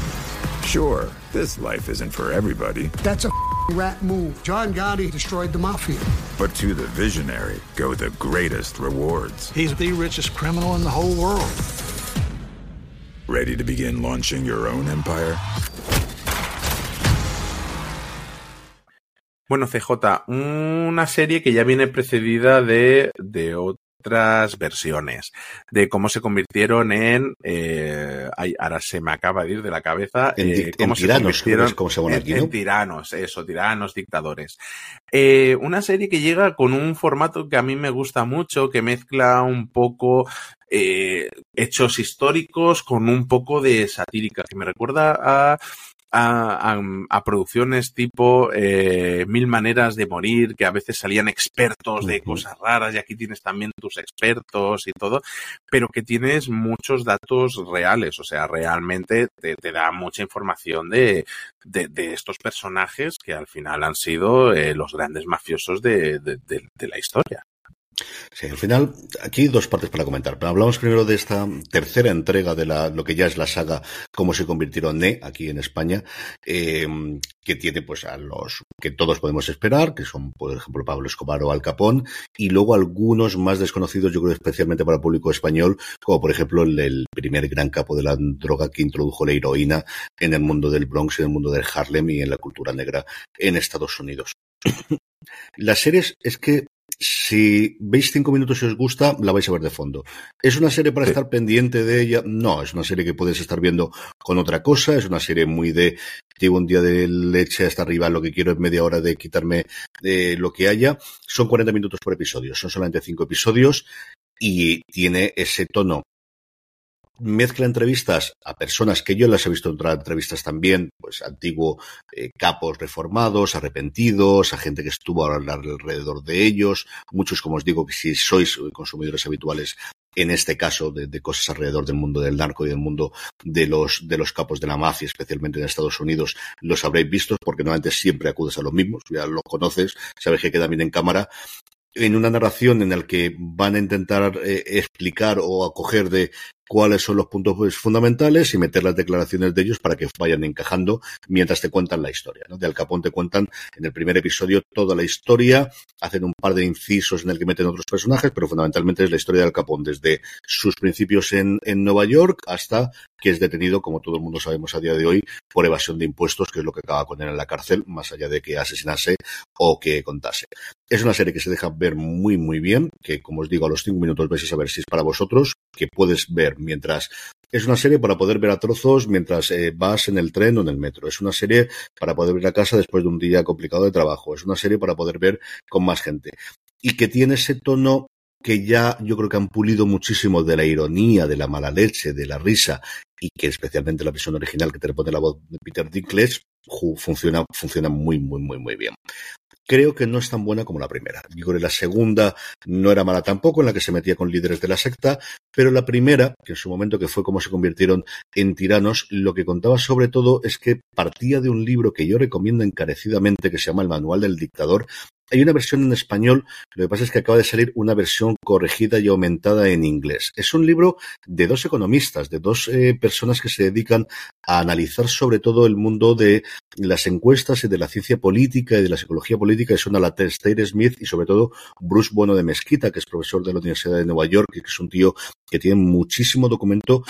[SPEAKER 28] Sure, this life isn't for everybody,
[SPEAKER 27] That's a rat move. John Gotti destroyed the mafia.
[SPEAKER 28] but to the visionary go the greatest rewards.
[SPEAKER 27] He's the richest criminal in the whole world.
[SPEAKER 28] Ready to begin launching your own empire?
[SPEAKER 3] Bueno, CJ, una serie que ya viene precedida de, de otras versiones, de cómo se convirtieron en, eh, ahora se me acaba de ir de la cabeza,
[SPEAKER 2] En
[SPEAKER 3] eh, cómo
[SPEAKER 2] en
[SPEAKER 3] se
[SPEAKER 2] tiranos,
[SPEAKER 3] convirtieron
[SPEAKER 2] como se aquí,
[SPEAKER 3] en
[SPEAKER 2] ¿no?
[SPEAKER 3] tiranos, eso, tiranos, dictadores. Eh, una serie que llega con un formato que a mí me gusta mucho, que mezcla un poco hechos históricos con un poco de satírica, que me recuerda a a, a- a producciones tipo eh, Mil Maneras de Morir, que a veces salían expertos de cosas raras y aquí tienes también tus expertos y todo, pero que tienes muchos datos reales, o sea, realmente te, te da mucha información de, de, de estos personajes que al final han sido eh, los grandes mafiosos de, de- de- de la historia.
[SPEAKER 2] Sí, al final, aquí dos partes para comentar. Hablamos primero de esta tercera entrega de la, lo que ya es la saga Cómo se convirtieron Ne aquí en España, eh, que tiene pues a los que todos podemos esperar, que son, por ejemplo, Pablo Escobar o Al Capón, y luego algunos más desconocidos, yo creo especialmente para el público español, como por ejemplo el, el primer gran capo de la droga que introdujo la heroína en el mundo del Bronx, en el mundo del Harlem y en la cultura negra en Estados Unidos. Las series es que si veis cinco minutos y os gusta, la vais a ver de fondo. ¿Es una serie para estar pendiente de ella? No, es una serie que puedes estar viendo con otra cosa, es una serie muy de llevo un día de leche hasta arriba, lo que quiero es media hora de quitarme de lo que haya. Son 40 minutos por episodio, son solamente cinco episodios y tiene ese tono mezcla entrevistas a personas que yo las he visto en otras entrevistas también, pues antiguos eh, capos reformados, arrepentidos, a gente que estuvo alrededor de ellos, muchos, como os digo, que si sois consumidores habituales en este caso de, cosas alrededor del mundo del narco y del mundo de los de los capos de la mafia, especialmente en Estados Unidos, los habréis visto porque normalmente siempre acudes a los mismos, ya los conoces, sabes que queda bien en cámara. En una narración en la que van a intentar eh, explicar o acoger de cuáles son los puntos pues, fundamentales y meter las declaraciones de ellos para que vayan encajando mientras te cuentan la historia. ¿no? De Al Capón te cuentan en el primer episodio toda la historia, hacen un par de incisos en el que meten otros personajes, pero fundamentalmente es la historia de Al Capón desde sus principios en, en Nueva York hasta que es detenido, como todo el mundo sabemos a día de hoy, por evasión de impuestos, que es lo que acaba con él en la cárcel, más allá de que asesinase o que contase. Es una serie que se deja ver muy, muy bien, que como os digo, a los cinco minutos vais a saber si es para vosotros, que puedes ver mientras es una serie para poder ver a trozos mientras eh, vas en el tren o en el metro. Es una serie para poder ir a casa después de un día complicado de trabajo. Es una serie para poder ver con más gente. Y que tiene ese tono que ya yo creo que han pulido muchísimo de la ironía, de la mala leche, de la risa, y que especialmente la versión original que te pone la voz de Peter Dinklage funciona, funciona muy, muy, muy, muy bien creo que no es tan buena como la primera. Yo creo que la segunda no era mala tampoco, en la que se metía con líderes de la secta, pero la primera, que en su momento que fue como se convirtieron en tiranos, lo que contaba sobre todo es que partía de un libro que yo recomiendo encarecidamente, que se llama El Manual del Dictador, hay una versión en español, lo que pasa es que acaba de salir una versión corregida y aumentada en inglés. Es un libro de dos economistas, de dos eh, personas que se dedican a analizar sobre todo el mundo de las encuestas y de la ciencia política y de la psicología política, que son a la Stade Smith y sobre todo Bruce Bueno de Mezquita, que es profesor de la Universidad de Nueva York y que es un tío que tiene muchísimo documento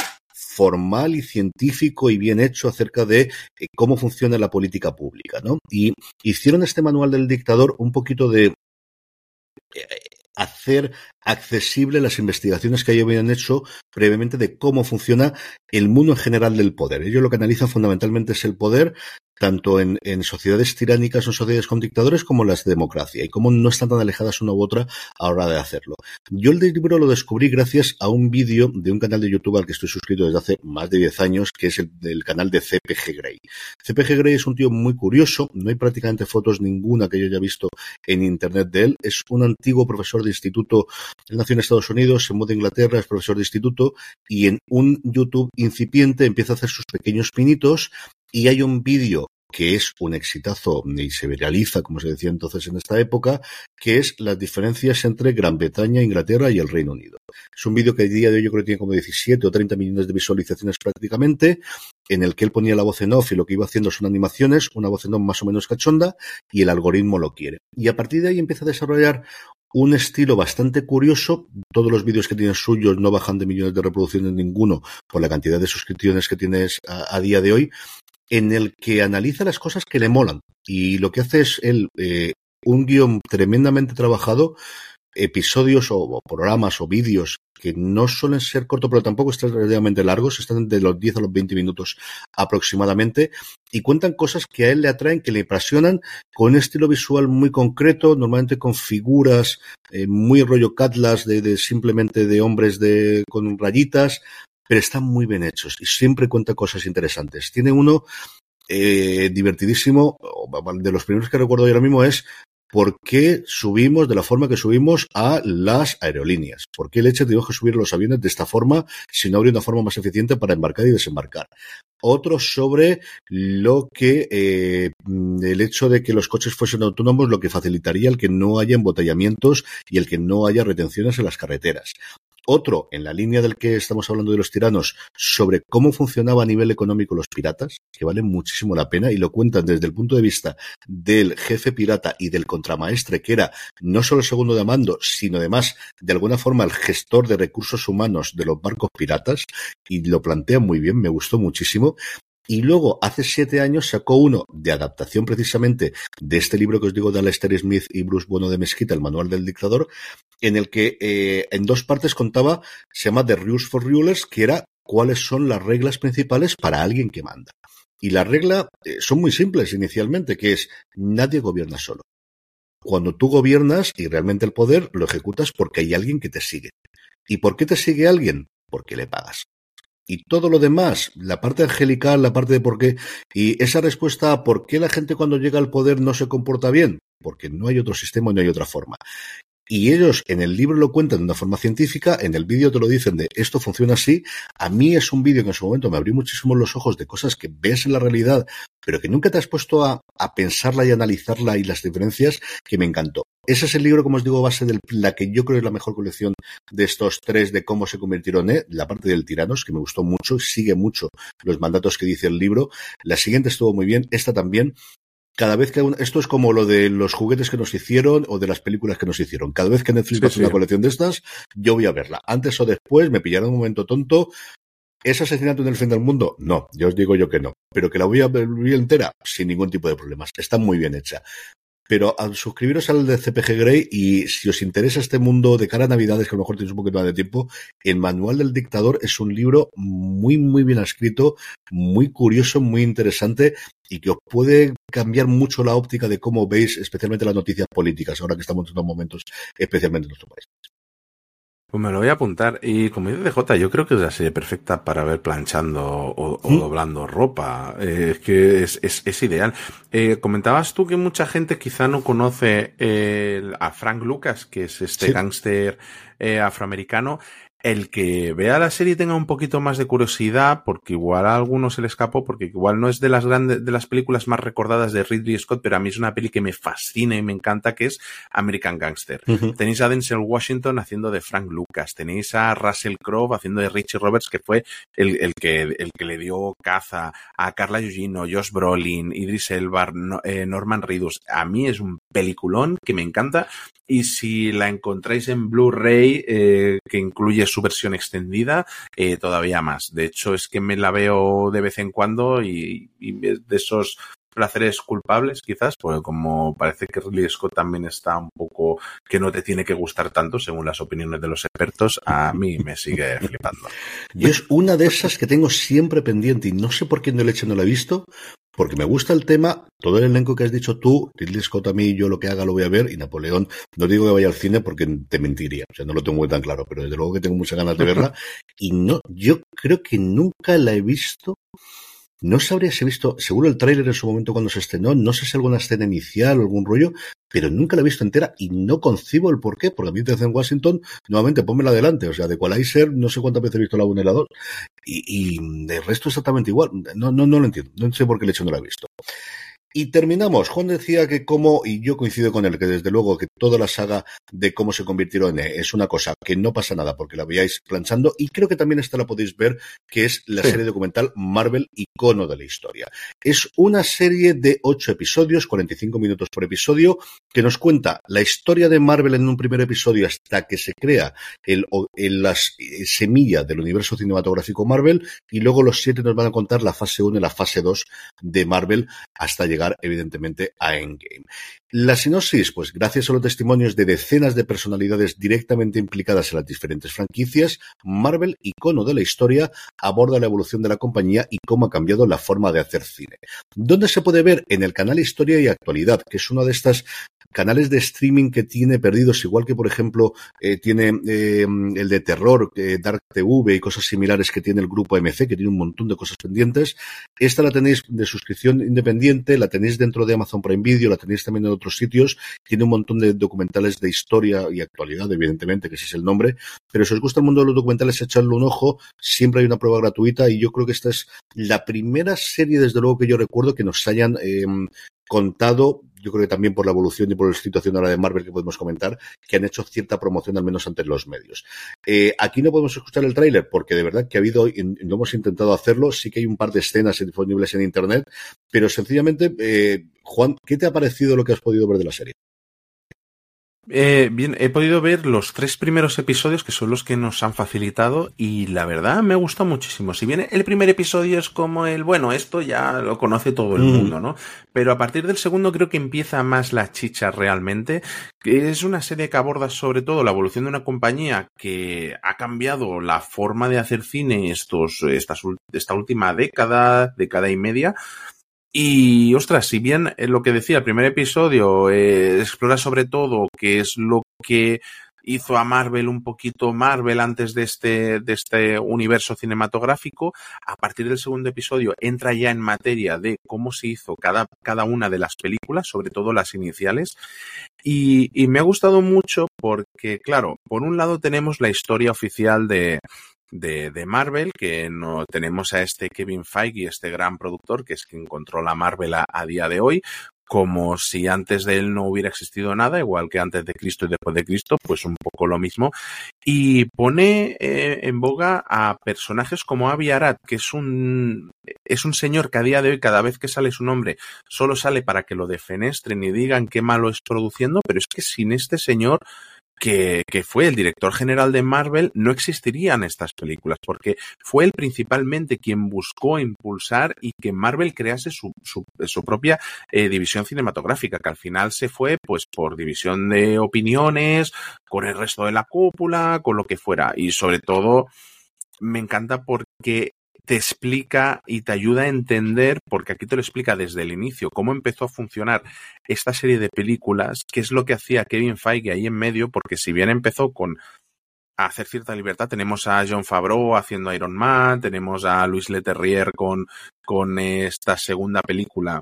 [SPEAKER 2] formal y científico y bien hecho acerca de eh, cómo funciona la política pública, ¿no? Y hicieron este manual del dictador un poquito de eh, hacer accesible las investigaciones que ellos habían hecho previamente de cómo funciona el mundo en general del poder. Ellos lo que analizan fundamentalmente es el poder tanto en, sociedades tiránicas o sociedades con dictadores como las de democracia y cómo no están tan alejadas una u otra a la hora de hacerlo. Yo el libro lo descubrí gracias a un vídeo de un canal de YouTube al que estoy suscrito desde hace más de 10 años, que es el del canal de CPG Grey. CPG Grey es un tío muy curioso, no hay prácticamente fotos ninguna que yo haya visto en internet de él. Es un antiguo profesor de instituto, él nació en Estados Unidos, se mudó a Inglaterra, es profesor de instituto y en un YouTube incipiente empieza a hacer sus pequeños pinitos y hay un vídeo que es un exitazo y se viraliza, como se decía entonces en esta época, que es las diferencias entre Gran Bretaña, Inglaterra y el Reino Unido. Es un vídeo que el día de hoy yo creo que tiene como 17 o 30 millones de visualizaciones prácticamente, en el que él ponía la voz en off y lo que iba haciendo son animaciones, una voz en off más o menos cachonda, y el algoritmo lo quiere. Y a partir de ahí empieza a desarrollar un estilo bastante curioso. Todos los vídeos que tienen suyos no bajan de millones de reproducciones ninguno por la cantidad de suscripciones que tienes a, día de hoy, en el que analiza las cosas que le molan. Y lo que hace es el, eh, un guion tremendamente trabajado, episodios o, programas o vídeos que no suelen ser cortos, pero tampoco están relativamente largos, están de los 10 a los 20 minutos aproximadamente, y cuentan cosas que a él le atraen, que le apasionan, con un estilo visual muy concreto, normalmente con figuras eh, muy rollo catlas de, de, simplemente de hombres de, con rayitas, pero están muy bien hechos y siempre cuenta cosas interesantes. Tiene uno eh, divertidísimo, de los primeros que recuerdo ahora mismo es ¿Por qué subimos de la forma que subimos a las aerolíneas? ¿Por qué el hecho tenemos que subir los aviones de esta forma si no habría una forma más eficiente para embarcar y desembarcar? Otro sobre lo que eh, el hecho de que los coches fuesen autónomos lo que facilitaría el que no haya embotellamientos y el que no haya retenciones en las carreteras. Otro, en la línea del que estamos hablando de los tiranos, sobre cómo funcionaba a nivel económico los piratas, que vale muchísimo la pena y lo cuentan desde el punto de vista del jefe pirata y del contramaestre, que era no solo el segundo de mando, sino además, de alguna forma, el gestor de recursos humanos de los barcos piratas, y lo plantea muy bien, me gustó muchísimo. Y luego, hace siete años, sacó uno de adaptación precisamente de este libro que os digo de Lester Smith y Bruce Bueno de Mezquita, el manual del dictador, en el que eh, en dos partes contaba, se llama The Rules for Rulers, que era cuáles son las reglas principales para alguien que manda. Y la regla eh, son muy simples inicialmente, que es nadie gobierna solo. Cuando tú gobiernas y realmente el poder lo ejecutas porque hay alguien que te sigue. ¿Y por qué te sigue alguien? Porque le pagas. Y todo lo demás, la parte angelical, la parte de por qué, y esa respuesta a por qué la gente cuando llega al poder no se comporta bien, porque no hay otro sistema no hay otra forma. Y ellos en el libro lo cuentan de una forma científica, en el vídeo te lo dicen de esto funciona así. A mí es un vídeo que en su momento me abrió muchísimo los ojos de cosas que ves en la realidad, pero que nunca te has puesto a pensarla y analizarla y las diferencias, que me encantó. Ese es el libro, como os digo, base de la que yo creo es la mejor colección de estos tres de cómo se convirtieron en la parte del tiranos, que me gustó mucho, sigue mucho los mandatos que dice el libro. La siguiente estuvo muy bien, esta también cada vez que esto es como lo de los juguetes que nos hicieron o de las películas que nos hicieron. Cada vez que Netflix
[SPEAKER 3] Sí,
[SPEAKER 2] hace una colección de estas, yo voy a verla. Antes o después me pillaron un momento tonto. ¿Es asesinato en el fin del mundo? No, yo os digo yo que no. Pero que la voy a ver entera, sin ningún tipo de problemas. Está muy bien hecha. Pero al suscribiros al de CPG Grey y si os interesa este mundo de cara a Navidades, que a lo mejor tenéis un poquito más de tiempo, el Manual del Dictador es un libro muy, muy bien escrito, muy curioso, muy interesante y que os puede cambiar mucho la óptica de cómo veis especialmente las noticias políticas, ahora que estamos en estos momentos, especialmente en nuestro país.
[SPEAKER 3] Pues me lo voy a apuntar. Y como dice DJ, yo creo que es la serie perfecta para ver planchando o, o doblando ropa. Eh, es que es, es, es ideal. Eh, comentabas tú que mucha gente quizá no conoce a Frank Lucas, que es este
[SPEAKER 2] Sí.
[SPEAKER 3] gángster eh, afroamericano. El que vea la serie tenga un poquito más de curiosidad, porque igual a alguno se le escapó, porque igual no es de las grandes, de las películas más recordadas de Ridley Scott, pero a mí es una peli que me fascina y me encanta, que es American Gangster. Tenéis a Denzel Washington haciendo de Frank Lucas. Tenéis a Russell Crowe haciendo de Richie Roberts, que fue el, el que, el que le dio caza a Carla Gugino, Josh Brolin, Idris Elba, no- eh, Norman Reedus. A mí es un peliculón que me encanta. Y si la encontráis en Blu-ray, eh, que incluye su versión extendida, eh, todavía más. De hecho, es que me la veo de vez en cuando y, de esos placeres culpables, quizás, porque como parece que Ridley Scott también está un poco que no te tiene que gustar tanto, según las opiniones de los expertos, a mí me sigue flipando.
[SPEAKER 2] Yo es una de esas que tengo siempre pendiente y no sé por qué no le he hecho, no la he visto, porque me gusta el tema, todo el elenco que has dicho tú, Ridley Scott a mí, yo lo que haga lo voy a ver, y Napoleón, no digo que vaya al cine porque te mentiría, o sea, no lo tengo tan claro, pero desde luego que tengo muchas ganas de verla, y no, yo creo que nunca la he visto, no sabría si he visto, seguro el tráiler en su momento cuando se estrenó, no sé si alguna escena inicial o algún rollo, pero nunca la he visto entera y no concibo el por qué, porque a mí en Washington, nuevamente pónmela adelante, o sea, de Equalizer, no sé cuántas veces he visto la 1 y la 2, y, y de resto exactamente igual, no, no, no lo entiendo, no sé por qué el hecho no la he visto. Y terminamos. Juan decía que como, y yo coincido con él, que desde luego que toda la saga de cómo se convirtieron en E es una cosa que no pasa nada porque la veáis planchando, y creo que también esta la podéis ver, que es la
[SPEAKER 3] Sí.
[SPEAKER 2] serie documental Marvel Icono de la Historia. Es una serie de ocho episodios, 45 minutos por episodio, que nos cuenta la historia de Marvel en un primer episodio hasta que se crea el, el- las eh, semilla del universo cinematográfico Marvel, y luego los siete nos van a contar la fase 1 y la fase 2 de Marvel hasta llegar evidentemente a Endgame. La sinopsis, pues gracias a los testimonios de decenas de personalidades directamente implicadas en las diferentes franquicias, Marvel, icono de la historia, aborda la evolución de la compañía y cómo ha cambiado la forma de hacer cine. ¿Dónde se puede ver? En el canal Historia y Actualidad, que es uno de estas canales de streaming que tiene perdidos, igual que por ejemplo eh, tiene eh, el de terror, eh, Dark TV y cosas similares que tiene el grupo MC, que tiene un montón de cosas pendientes. Esta la tenéis de suscripción independiente, la tenéis dentro de Amazon Prime Video, la tenéis también en otros sitios. Tiene un montón de documentales de historia y actualidad, evidentemente, que ese es el nombre. Pero si os gusta el mundo de los documentales, echarle un ojo. Siempre hay una prueba gratuita y yo creo que esta es la primera serie, desde luego, que yo recuerdo que nos hayan eh, contado, yo creo que también por la evolución y por la situación ahora de Marvel que podemos comentar, que han hecho cierta promoción, al menos ante los medios. Eh, aquí no podemos escuchar el tráiler porque de verdad que ha habido, no hemos intentado hacerlo, sí que hay un par de escenas disponibles en Internet, pero sencillamente, eh, Juan, ¿qué te ha parecido lo que has podido ver de la serie?
[SPEAKER 3] Eh, bien, he podido ver los tres primeros episodios que son los que nos han facilitado y la verdad me gusta muchísimo. Si bien el primer episodio es como el, bueno, esto ya lo conoce todo el
[SPEAKER 2] Mm.
[SPEAKER 3] mundo, ¿no? Pero a partir del segundo creo que empieza más la chicha realmente, que es una serie que aborda sobre todo la evolución de una compañía que ha cambiado la forma de hacer cine estos, estas, esta última década, década y media, y ostras, si bien eh, lo que decía el primer episodio eh, explora sobre todo qué es lo que hizo a Marvel un poquito Marvel antes de este, de este universo cinematográfico. A partir del segundo episodio entra ya en materia de cómo se hizo cada, cada una de las películas, sobre todo las iniciales. Y me ha gustado mucho porque, claro, por un lado tenemos la historia oficial de, de, de, Marvel, que no tenemos a este Kevin Feige, este gran productor, que es quien controla Marvel a, día de hoy, como si antes de él no hubiera existido nada, igual que antes de Cristo y después de Cristo, pues un poco lo mismo. Y pone eh, en boga a personajes como Avi Arad, que es un, es un señor que a día de hoy, cada vez que sale su nombre, solo sale para que lo defenestren y digan qué malo es produciendo, pero es que sin este señor, que, fue el director general de Marvel, no existirían estas películas, porque fue él principalmente quien buscó impulsar y que Marvel crease su, su, su propia eh, división cinematográfica, que al final se fue pues por división de opiniones, con el resto de la cúpula, con lo que fuera. Y sobre todo, me encanta porque te explica y te ayuda a entender, porque aquí te lo explica desde el inicio, cómo empezó a funcionar esta serie de películas, qué es lo que hacía Kevin Feige ahí en medio, porque si bien empezó con hacer cierta libertad, tenemos a John Favreau haciendo Iron Man, tenemos a Luis Leterrier con, con esta segunda película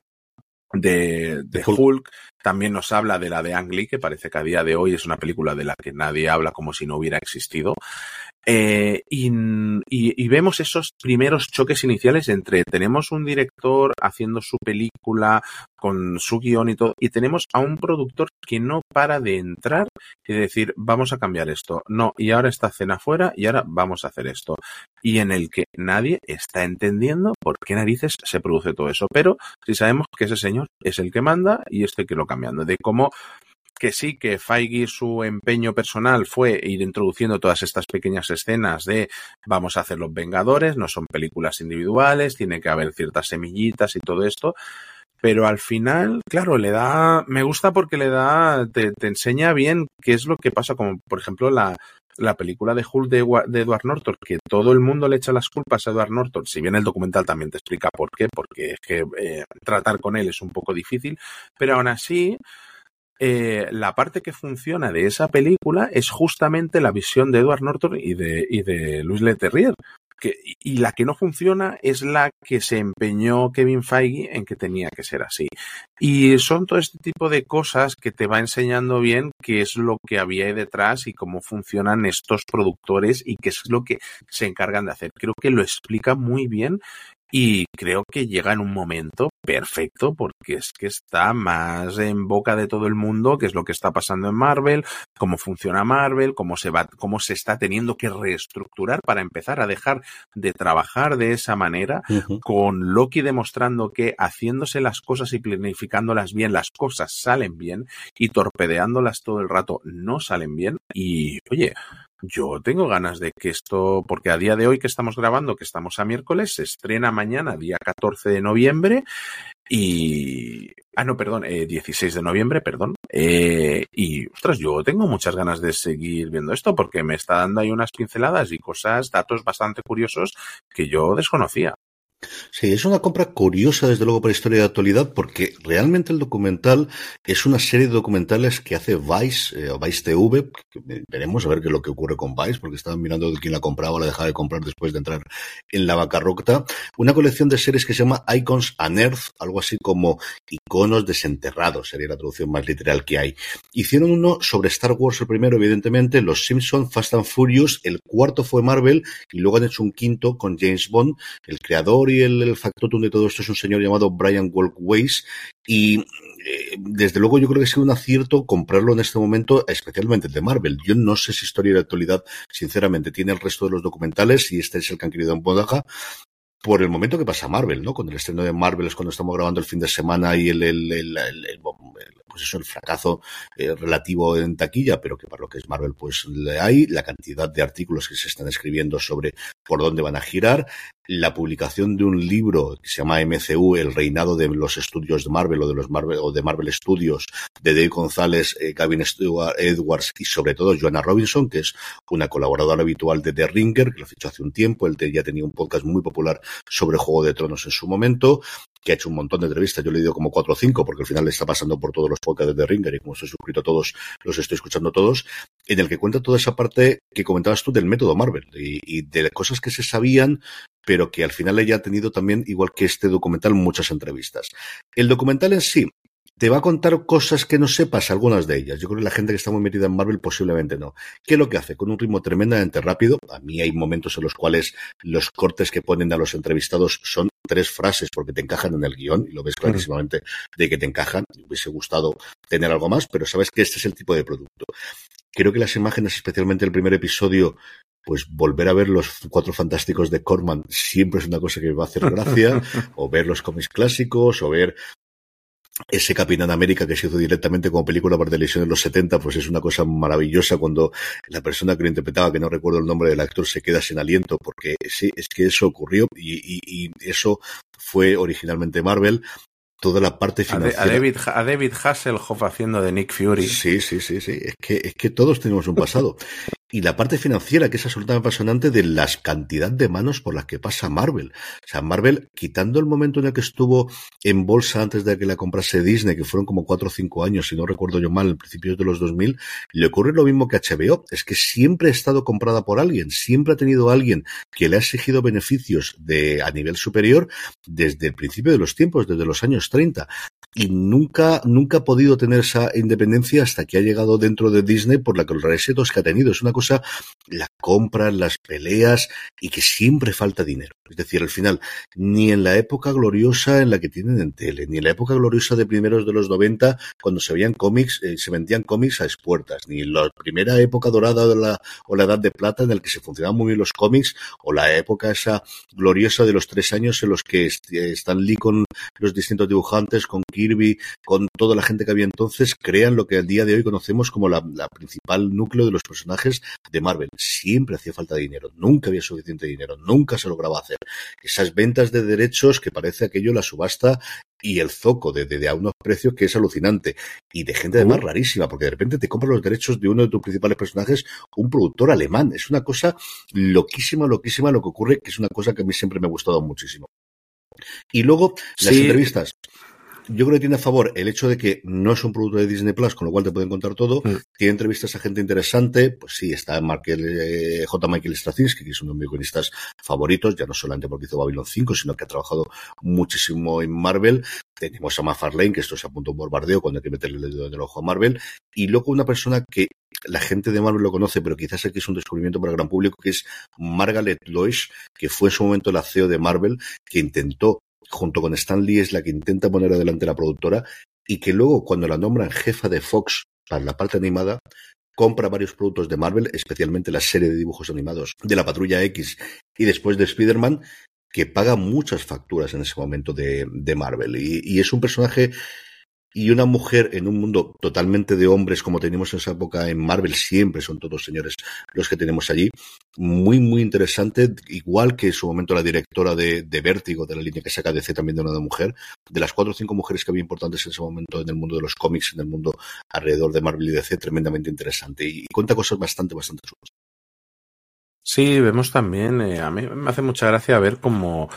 [SPEAKER 3] de, de Hulk. También nos habla de la de Ang Lee, que parece que a día de hoy es una película de la que nadie habla como si no hubiera existido. Eh, y, y, vemos esos primeros choques iniciales entre tenemos un director haciendo su película con su guion y todo, y tenemos a un productor que no para de entrar y de decir, vamos a cambiar esto. No, y ahora está cena fuera y ahora vamos a hacer esto. Y en el que nadie está entendiendo por qué narices se produce todo eso. Pero si sabemos que ese señor es el que manda y este que lo De cómo que sí, que Feige su empeño personal fue ir introduciendo todas estas pequeñas escenas de vamos a hacer los Vengadores, no son películas individuales, tiene que haber ciertas semillitas y todo esto. Pero al final, claro, le da, me gusta porque le da, te, te enseña bien qué es lo que pasa, como por ejemplo la, la película de Hulk de, de, Edward Norton, que todo el mundo le echa las culpas a Edward Norton, si bien el documental también te explica por qué, porque es que eh, tratar con él es un poco difícil, pero aún así, eh, la parte que funciona de esa película es justamente la visión de Edward Norton y de, y de Luis Leterrier. Y la que no funciona es la que se empeñó Kevin Feige en que tenía que ser así. Y son todo este tipo de cosas que te va enseñando bien qué es lo que había ahí detrás y cómo funcionan estos productores y qué es lo que se encargan de hacer. Creo que lo explica muy bien y creo que llega en un momento perfecto porque es que está más en boca de todo el mundo, que es lo que está pasando en Marvel, cómo funciona Marvel, cómo se va, cómo se está teniendo que reestructurar para empezar a dejar de trabajar de esa manera, uh -huh. con Loki demostrando que haciéndose las cosas y planificándolas bien, las cosas salen bien y torpedeándolas todo el rato no salen bien. Y oye, yo tengo ganas de que esto, porque a día de hoy que estamos grabando, que estamos a miércoles, se estrena mañana, día 14 de noviembre, y... Ah, no, perdón, eh, 16 de noviembre, perdón. Eh, y, ostras, yo tengo muchas ganas de seguir viendo esto porque me está dando ahí unas pinceladas y cosas, datos bastante curiosos que yo desconocía.
[SPEAKER 2] Sí, es una compra curiosa, desde luego, para historia de actualidad, porque realmente el documental es una serie de documentales que hace Vice, eh, Vice TV. Veremos a ver qué es lo que ocurre con Vice, porque estaban mirando quién la compraba o la dejaba de comprar después de entrar en la bancarrota. Una colección de series que se llama Icons Unearthed, algo así como iconos desenterrados, sería la traducción más literal que hay. Hicieron uno sobre Star Wars, el primero, evidentemente, Los Simpsons, Fast and Furious, el cuarto fue Marvel, y luego han hecho un quinto con James Bond, el creador y el, el factotum de todo esto es un señor llamado Brian Walkways y eh, desde luego yo creo que ha sido un acierto comprarlo en este momento, especialmente el de Marvel. Yo no sé si historia de actualidad, sinceramente, tiene el resto de los documentales y este es el que han querido en Bodaja, por el momento que pasa Marvel, ¿no? Con el estreno de Marvel es cuando estamos grabando el fin de semana y el, el, el, el pues eso, el fracazo eh, relativo en taquilla, pero que para lo que es Marvel, pues le hay la cantidad de artículos que se están escribiendo sobre por dónde van a girar, la publicación de un libro que se llama MCU, El reinado de los estudios de Marvel o de los Marvel o de Marvel Studios, de Dave González, eh, Gavin Stewart, Edwards y sobre todo Joanna Robinson, que es una colaboradora habitual de The Ringer, que lo fichó hace un tiempo, él ya tenía un podcast muy popular sobre Juego de Tronos en su momento. Que ha hecho un montón de entrevistas. Yo le he ido como cuatro o cinco, porque al final le está pasando por todos los podcasts de Ringer y como estoy suscrito a todos, los estoy escuchando todos, en el que cuenta toda esa parte que comentabas tú del método Marvel y, y de cosas que se sabían, pero que al final ella ha tenido también, igual que este documental, muchas entrevistas. El documental en sí te va a contar cosas que no sepas, algunas de ellas. Yo creo que la gente que está muy metida en Marvel posiblemente no. ¿Qué es lo que hace? Con un ritmo tremendamente rápido. A mí hay momentos en los cuales los cortes que ponen a los entrevistados son tres frases porque te encajan en el guion y lo ves clarísimamente de que te encajan. Me hubiese gustado tener algo más, pero sabes que este es el tipo de producto. Creo que las imágenes, especialmente el primer episodio, pues volver a ver los cuatro fantásticos de Corman siempre es una cosa que me va a hacer gracia, o ver los cómics clásicos, o ver ese Capitán América que se hizo directamente como película para televisión en los 70, pues es una cosa maravillosa cuando la persona que lo interpretaba, que no recuerdo el nombre del actor, se queda sin aliento, porque sí, es que eso ocurrió y, y, y eso fue originalmente Marvel toda la parte financiera.
[SPEAKER 3] A, David, a David Hasselhoff haciendo de Nick Fury.
[SPEAKER 2] Sí, sí, sí, sí. Es que, es que todos tenemos un pasado. y la parte financiera, que es absolutamente apasionante de las cantidad de manos por las que pasa Marvel. O sea, Marvel, quitando el momento en el que estuvo en bolsa antes de que la comprase Disney, que fueron como cuatro o cinco años, si no recuerdo yo mal, en principios de los 2000, le ocurre lo mismo que HBO. Es que siempre ha estado comprada por alguien, siempre ha tenido alguien que le ha exigido beneficios de, a nivel superior desde el principio de los tiempos, desde los años 30 y nunca, nunca ha podido tener esa independencia hasta que ha llegado dentro de Disney por la que los resetos que ha tenido. Es una cosa, la compra, las peleas y que siempre falta dinero. Es decir, al final, ni en la época gloriosa en la que tienen en tele, ni en la época gloriosa de primeros de los 90, cuando se veían cómics, eh, se vendían cómics a expuertas, ni en la primera época dorada de la, o la edad de plata en la que se funcionaban muy bien los cómics, o la época esa gloriosa de los tres años en los que Stan Lee con los distintos dibujantes, con Kirby, con toda la gente que había entonces, crean lo que al día de hoy conocemos como la, la principal núcleo de los personajes de Marvel. Siempre hacía falta dinero, nunca había suficiente dinero, nunca se lograba hacer. Esas ventas de derechos que parece aquello la subasta y el zoco de, de, de, a unos precios que es alucinante. Y de gente además rarísima porque de repente te compran los derechos de uno de tus principales personajes un productor alemán. Es una cosa loquísima loquísima lo que ocurre que es una cosa que a mí siempre me ha gustado muchísimo. Y luego las
[SPEAKER 3] Sí.
[SPEAKER 2] entrevistas yo creo que tiene a favor el hecho de que no es un producto de Disney Plus, con lo cual te pueden contar todo. Tiene entrevistas a gente interesante. Pues sí, está Michael, eh, J. Michael Straczynski, que es uno de mis guionistas favoritos, ya no solamente porque hizo Babylon 5, sino que ha trabajado muchísimo en Marvel. Tenemos a McFarlane, que esto es a punto de un bombardeo cuando hay que meterle el dedo en el ojo a Marvel. Y luego una persona que la gente de Marvel lo conoce, pero quizás aquí es un descubrimiento para el gran público, que es Margaret Lois, que fue en su momento la CEO de Marvel, que intentó junto con Stan Lee es la que intenta poner adelante la productora y que luego cuando la nombran jefa de Fox para la parte animada compra varios productos de Marvel, especialmente la serie de dibujos animados de la Patrulla X y después de Spider-Man, que paga muchas facturas en ese momento de, de Marvel. Y, y, es un personaje y una mujer en un mundo totalmente de hombres como teníamos en esa época en Marvel, siempre son todos señores los que tenemos allí. Muy, muy interesante, igual que en su momento la directora de, de Vértigo, de la línea que saca DC también de una mujer, de las cuatro o cinco mujeres que había importantes en ese momento en el mundo de los cómics, en el mundo alrededor de Marvel y DC, tremendamente interesante. Y, cuenta cosas bastante, bastante chulas.
[SPEAKER 3] Sí, vemos también, eh, a mí me hace mucha gracia ver cómo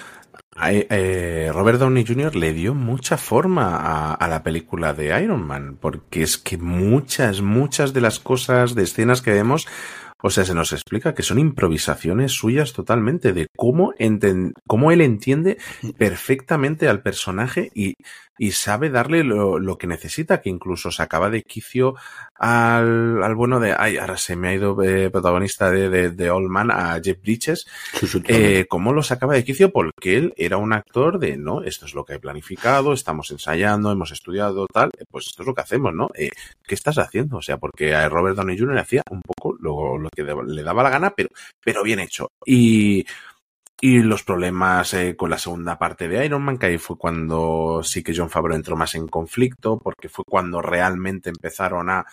[SPEAKER 3] eh, Robert Downey Jr. le dio mucha forma a, a, la película de Iron Man, porque es que muchas, muchas de las cosas, de escenas que vemos, o sea, se nos explica que son improvisaciones suyas totalmente, de cómo, enten cómo él entiende perfectamente al personaje y, y sabe darle lo, lo, que necesita, que incluso sacaba de quicio al, al bueno de, ay, ahora se me ha ido eh, protagonista de, de, de, Old Man a Jeff Bridges, eh, cómo lo sacaba de quicio porque él era un actor de, no, esto es lo que he planificado, estamos ensayando, hemos estudiado, tal, pues esto es lo que hacemos, ¿no? Eh, ¿Qué estás haciendo? O sea, porque a Robert Downey Jr. le hacía un poco lo, lo que le daba la gana, pero, pero bien hecho. Y, y los problemas eh, con la segunda parte de Iron Man, que ahí fue cuando sí que John Favreau entró más en conflicto, porque fue cuando realmente empezaron a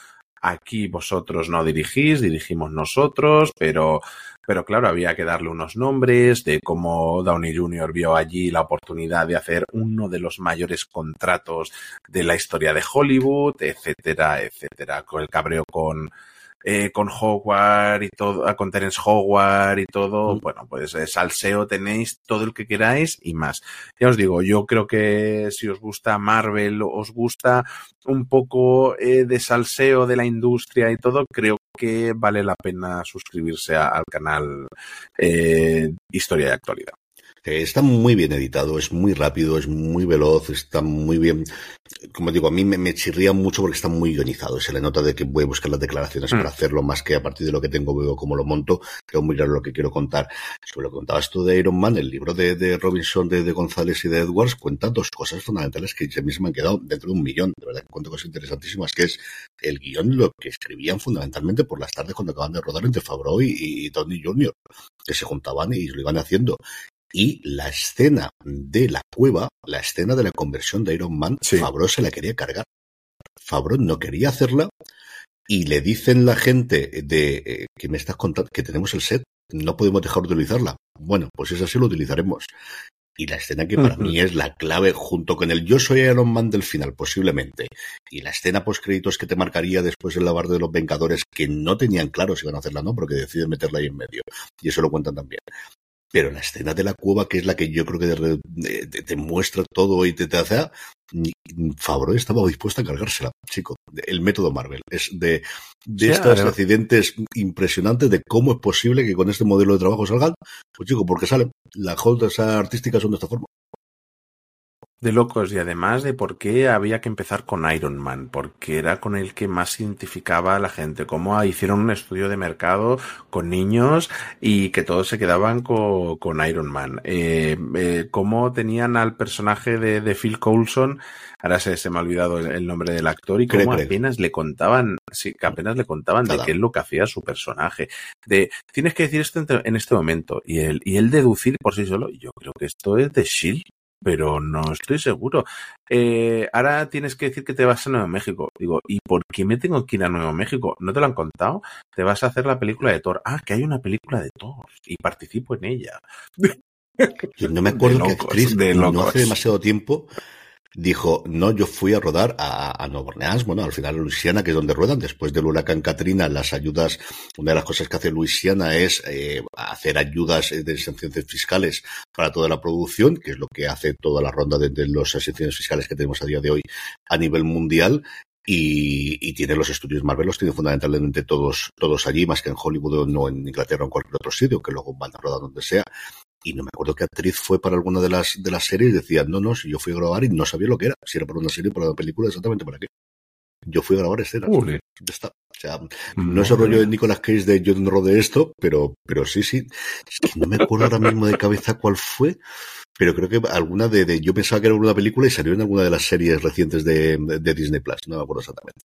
[SPEAKER 3] aquí vosotros no dirigís, dirigimos nosotros, pero, pero claro, había que darle unos nombres de cómo Downey Jr. vio allí la oportunidad de hacer uno de los mayores contratos de la historia de Hollywood, etcétera, etcétera, con el cabreo con eh, con Howard y todo, con Terence Howard y todo, bueno, pues eh, salseo tenéis todo el que queráis y más. Ya os digo, yo creo que si os gusta Marvel, os gusta un poco eh, de salseo de la industria y todo, creo que vale la pena suscribirse a- al canal Historia de Actualidad.
[SPEAKER 2] Está muy bien editado, es muy rápido, es muy veloz, está muy bien. Como digo, a mí me, me chirría mucho porque está muy guionizado. Se le nota de que voy a buscar las declaraciones
[SPEAKER 3] Mm.
[SPEAKER 2] para hacerlo, más que a partir de lo que tengo veo cómo lo monto. Tengo muy claro lo que quiero contar. Sobre lo que contabas tú de Iron Man, el libro de, de Robinson, de, de González y de Edwards cuenta dos cosas fundamentales que a mí se me han quedado dentro de un millón. De verdad que cuento cosas interesantísimas, que es el guion, lo que escribían fundamentalmente por las tardes cuando acaban de rodar entre Favreau y, y Tony Jr., que se juntaban y lo iban haciendo y la escena de la cueva, la escena de la conversión de Iron Man, Favreau se la quería cargar. Favreau no quería hacerla y le dicen la gente de eh, que me estás contando que tenemos el set, no podemos dejar de utilizarla. Bueno, pues es así lo utilizaremos. Y la escena que para mí es la clave junto con el Yo soy Iron Man del final, posiblemente. Y la escena post créditos que te marcaría después el lavar de los Vengadores, que no tenían claro si iban a hacerla o no, porque deciden meterla ahí en medio. Y eso lo cuentan también. Pero la escena de la cueva, que es la que yo creo que de- de- te muestra todo y te, te hace. Favreau estaba dispuesto a cargársela, chico. El método Marvel. Es de, de
[SPEAKER 3] Sí,
[SPEAKER 2] estos accidentes impresionantes de cómo es posible que con este modelo de trabajo salgan. Pues chico, porque salen. Las holdas artísticas son de esta forma.
[SPEAKER 3] De locos y además de por qué había que empezar con Iron Man, porque era con el que más identificaba a la gente, cómo hicieron un estudio de mercado con niños y que todos se quedaban co- con Iron Man, eh, eh, cómo tenían al personaje de, de Phil Coulson, ahora se, se me ha olvidado el, el nombre del actor y cómo apenas le contaban, sí, que apenas le contaban de qué es lo que hacía su personaje, de tienes que decir esto en, en este momento y él, y él deducir por sí solo, yo creo que esto es de Shield pero no estoy seguro. Eh, ahora tienes que decir que te vas a Nuevo México. Digo, ¿y por qué me tengo que ir a Nuevo México? ¿No te lo han contado? Te vas a hacer la película de Thor. Ah, que hay una película de Thor y participo en ella.
[SPEAKER 2] Yo no me acuerdo
[SPEAKER 3] De
[SPEAKER 2] que
[SPEAKER 3] locos,
[SPEAKER 2] actriz
[SPEAKER 3] de
[SPEAKER 2] no hace demasiado tiempo dijo, no, yo fui a rodar a, a Nueva Orleans, bueno, al final Luisiana, que es donde ruedan, después del huracán Katrina, las ayudas, una de las cosas que hace Luisiana es eh, hacer ayudas eh, de exenciones fiscales para toda la producción, que es lo que hace toda la ronda de, de las exenciones fiscales que tenemos a día de hoy a nivel mundial. Y, y tiene los estudios Marvel, los tiene fundamentalmente todos, todos allí, más que en Hollywood o no en Inglaterra o en cualquier otro sitio, que luego van a rodar donde sea y no me acuerdo qué actriz fue para alguna de las de las series decía no no si yo fui a grabar y no sabía lo que era si era para una serie o para una película exactamente para qué yo fui a grabar escenas.
[SPEAKER 3] Ule.
[SPEAKER 2] está. O sea, no es el rollo de Nicolas Cage de yo no rodé esto pero pero sí sí. Es que no me acuerdo ahora mismo de cabeza cuál fue pero creo que alguna de, yo pensaba que era una película y salió en alguna de las series recientes de, Disney Plus no me acuerdo exactamente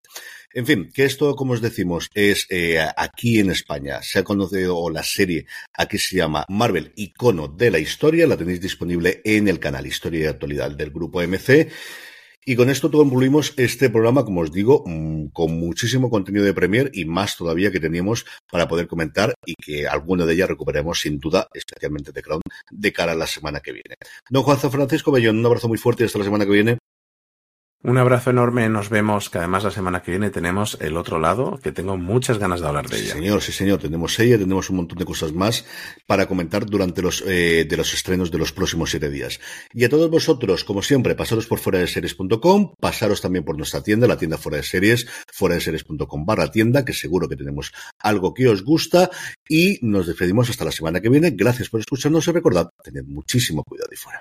[SPEAKER 2] en fin, que esto, como os decimos, es eh, aquí en España. Se ha conocido la serie aquí se llama Marvel Icono de la Historia. La tenéis disponible en el canal Historia y Actualidad del grupo MC. Y con esto concluimos este programa, como os digo, mm, con muchísimo contenido de Premier y más todavía que teníamos para poder comentar y que alguna de ellas recuperaremos sin duda, especialmente de Crown, de cara a la semana que viene. Don Juan Francisco Bellón, un abrazo muy fuerte y hasta la semana que viene.
[SPEAKER 3] Un abrazo enorme, nos vemos, que además la semana que viene tenemos el otro lado, que tengo muchas ganas de hablar de
[SPEAKER 2] Sí,
[SPEAKER 3] ella.
[SPEAKER 2] señor, sí, señor. Tenemos ella, tenemos un montón de cosas más para comentar durante los, eh, de los estrenos de los próximos siete días. Y a todos vosotros, como siempre, pasaros por fuera de series.com, pasaros también por nuestra tienda, la tienda fuera de series, fuera de series.com barra tienda, que seguro que tenemos algo que os gusta. Y nos despedimos hasta la semana que viene. Gracias por escucharnos y recordad, tened muchísimo cuidado y fuera.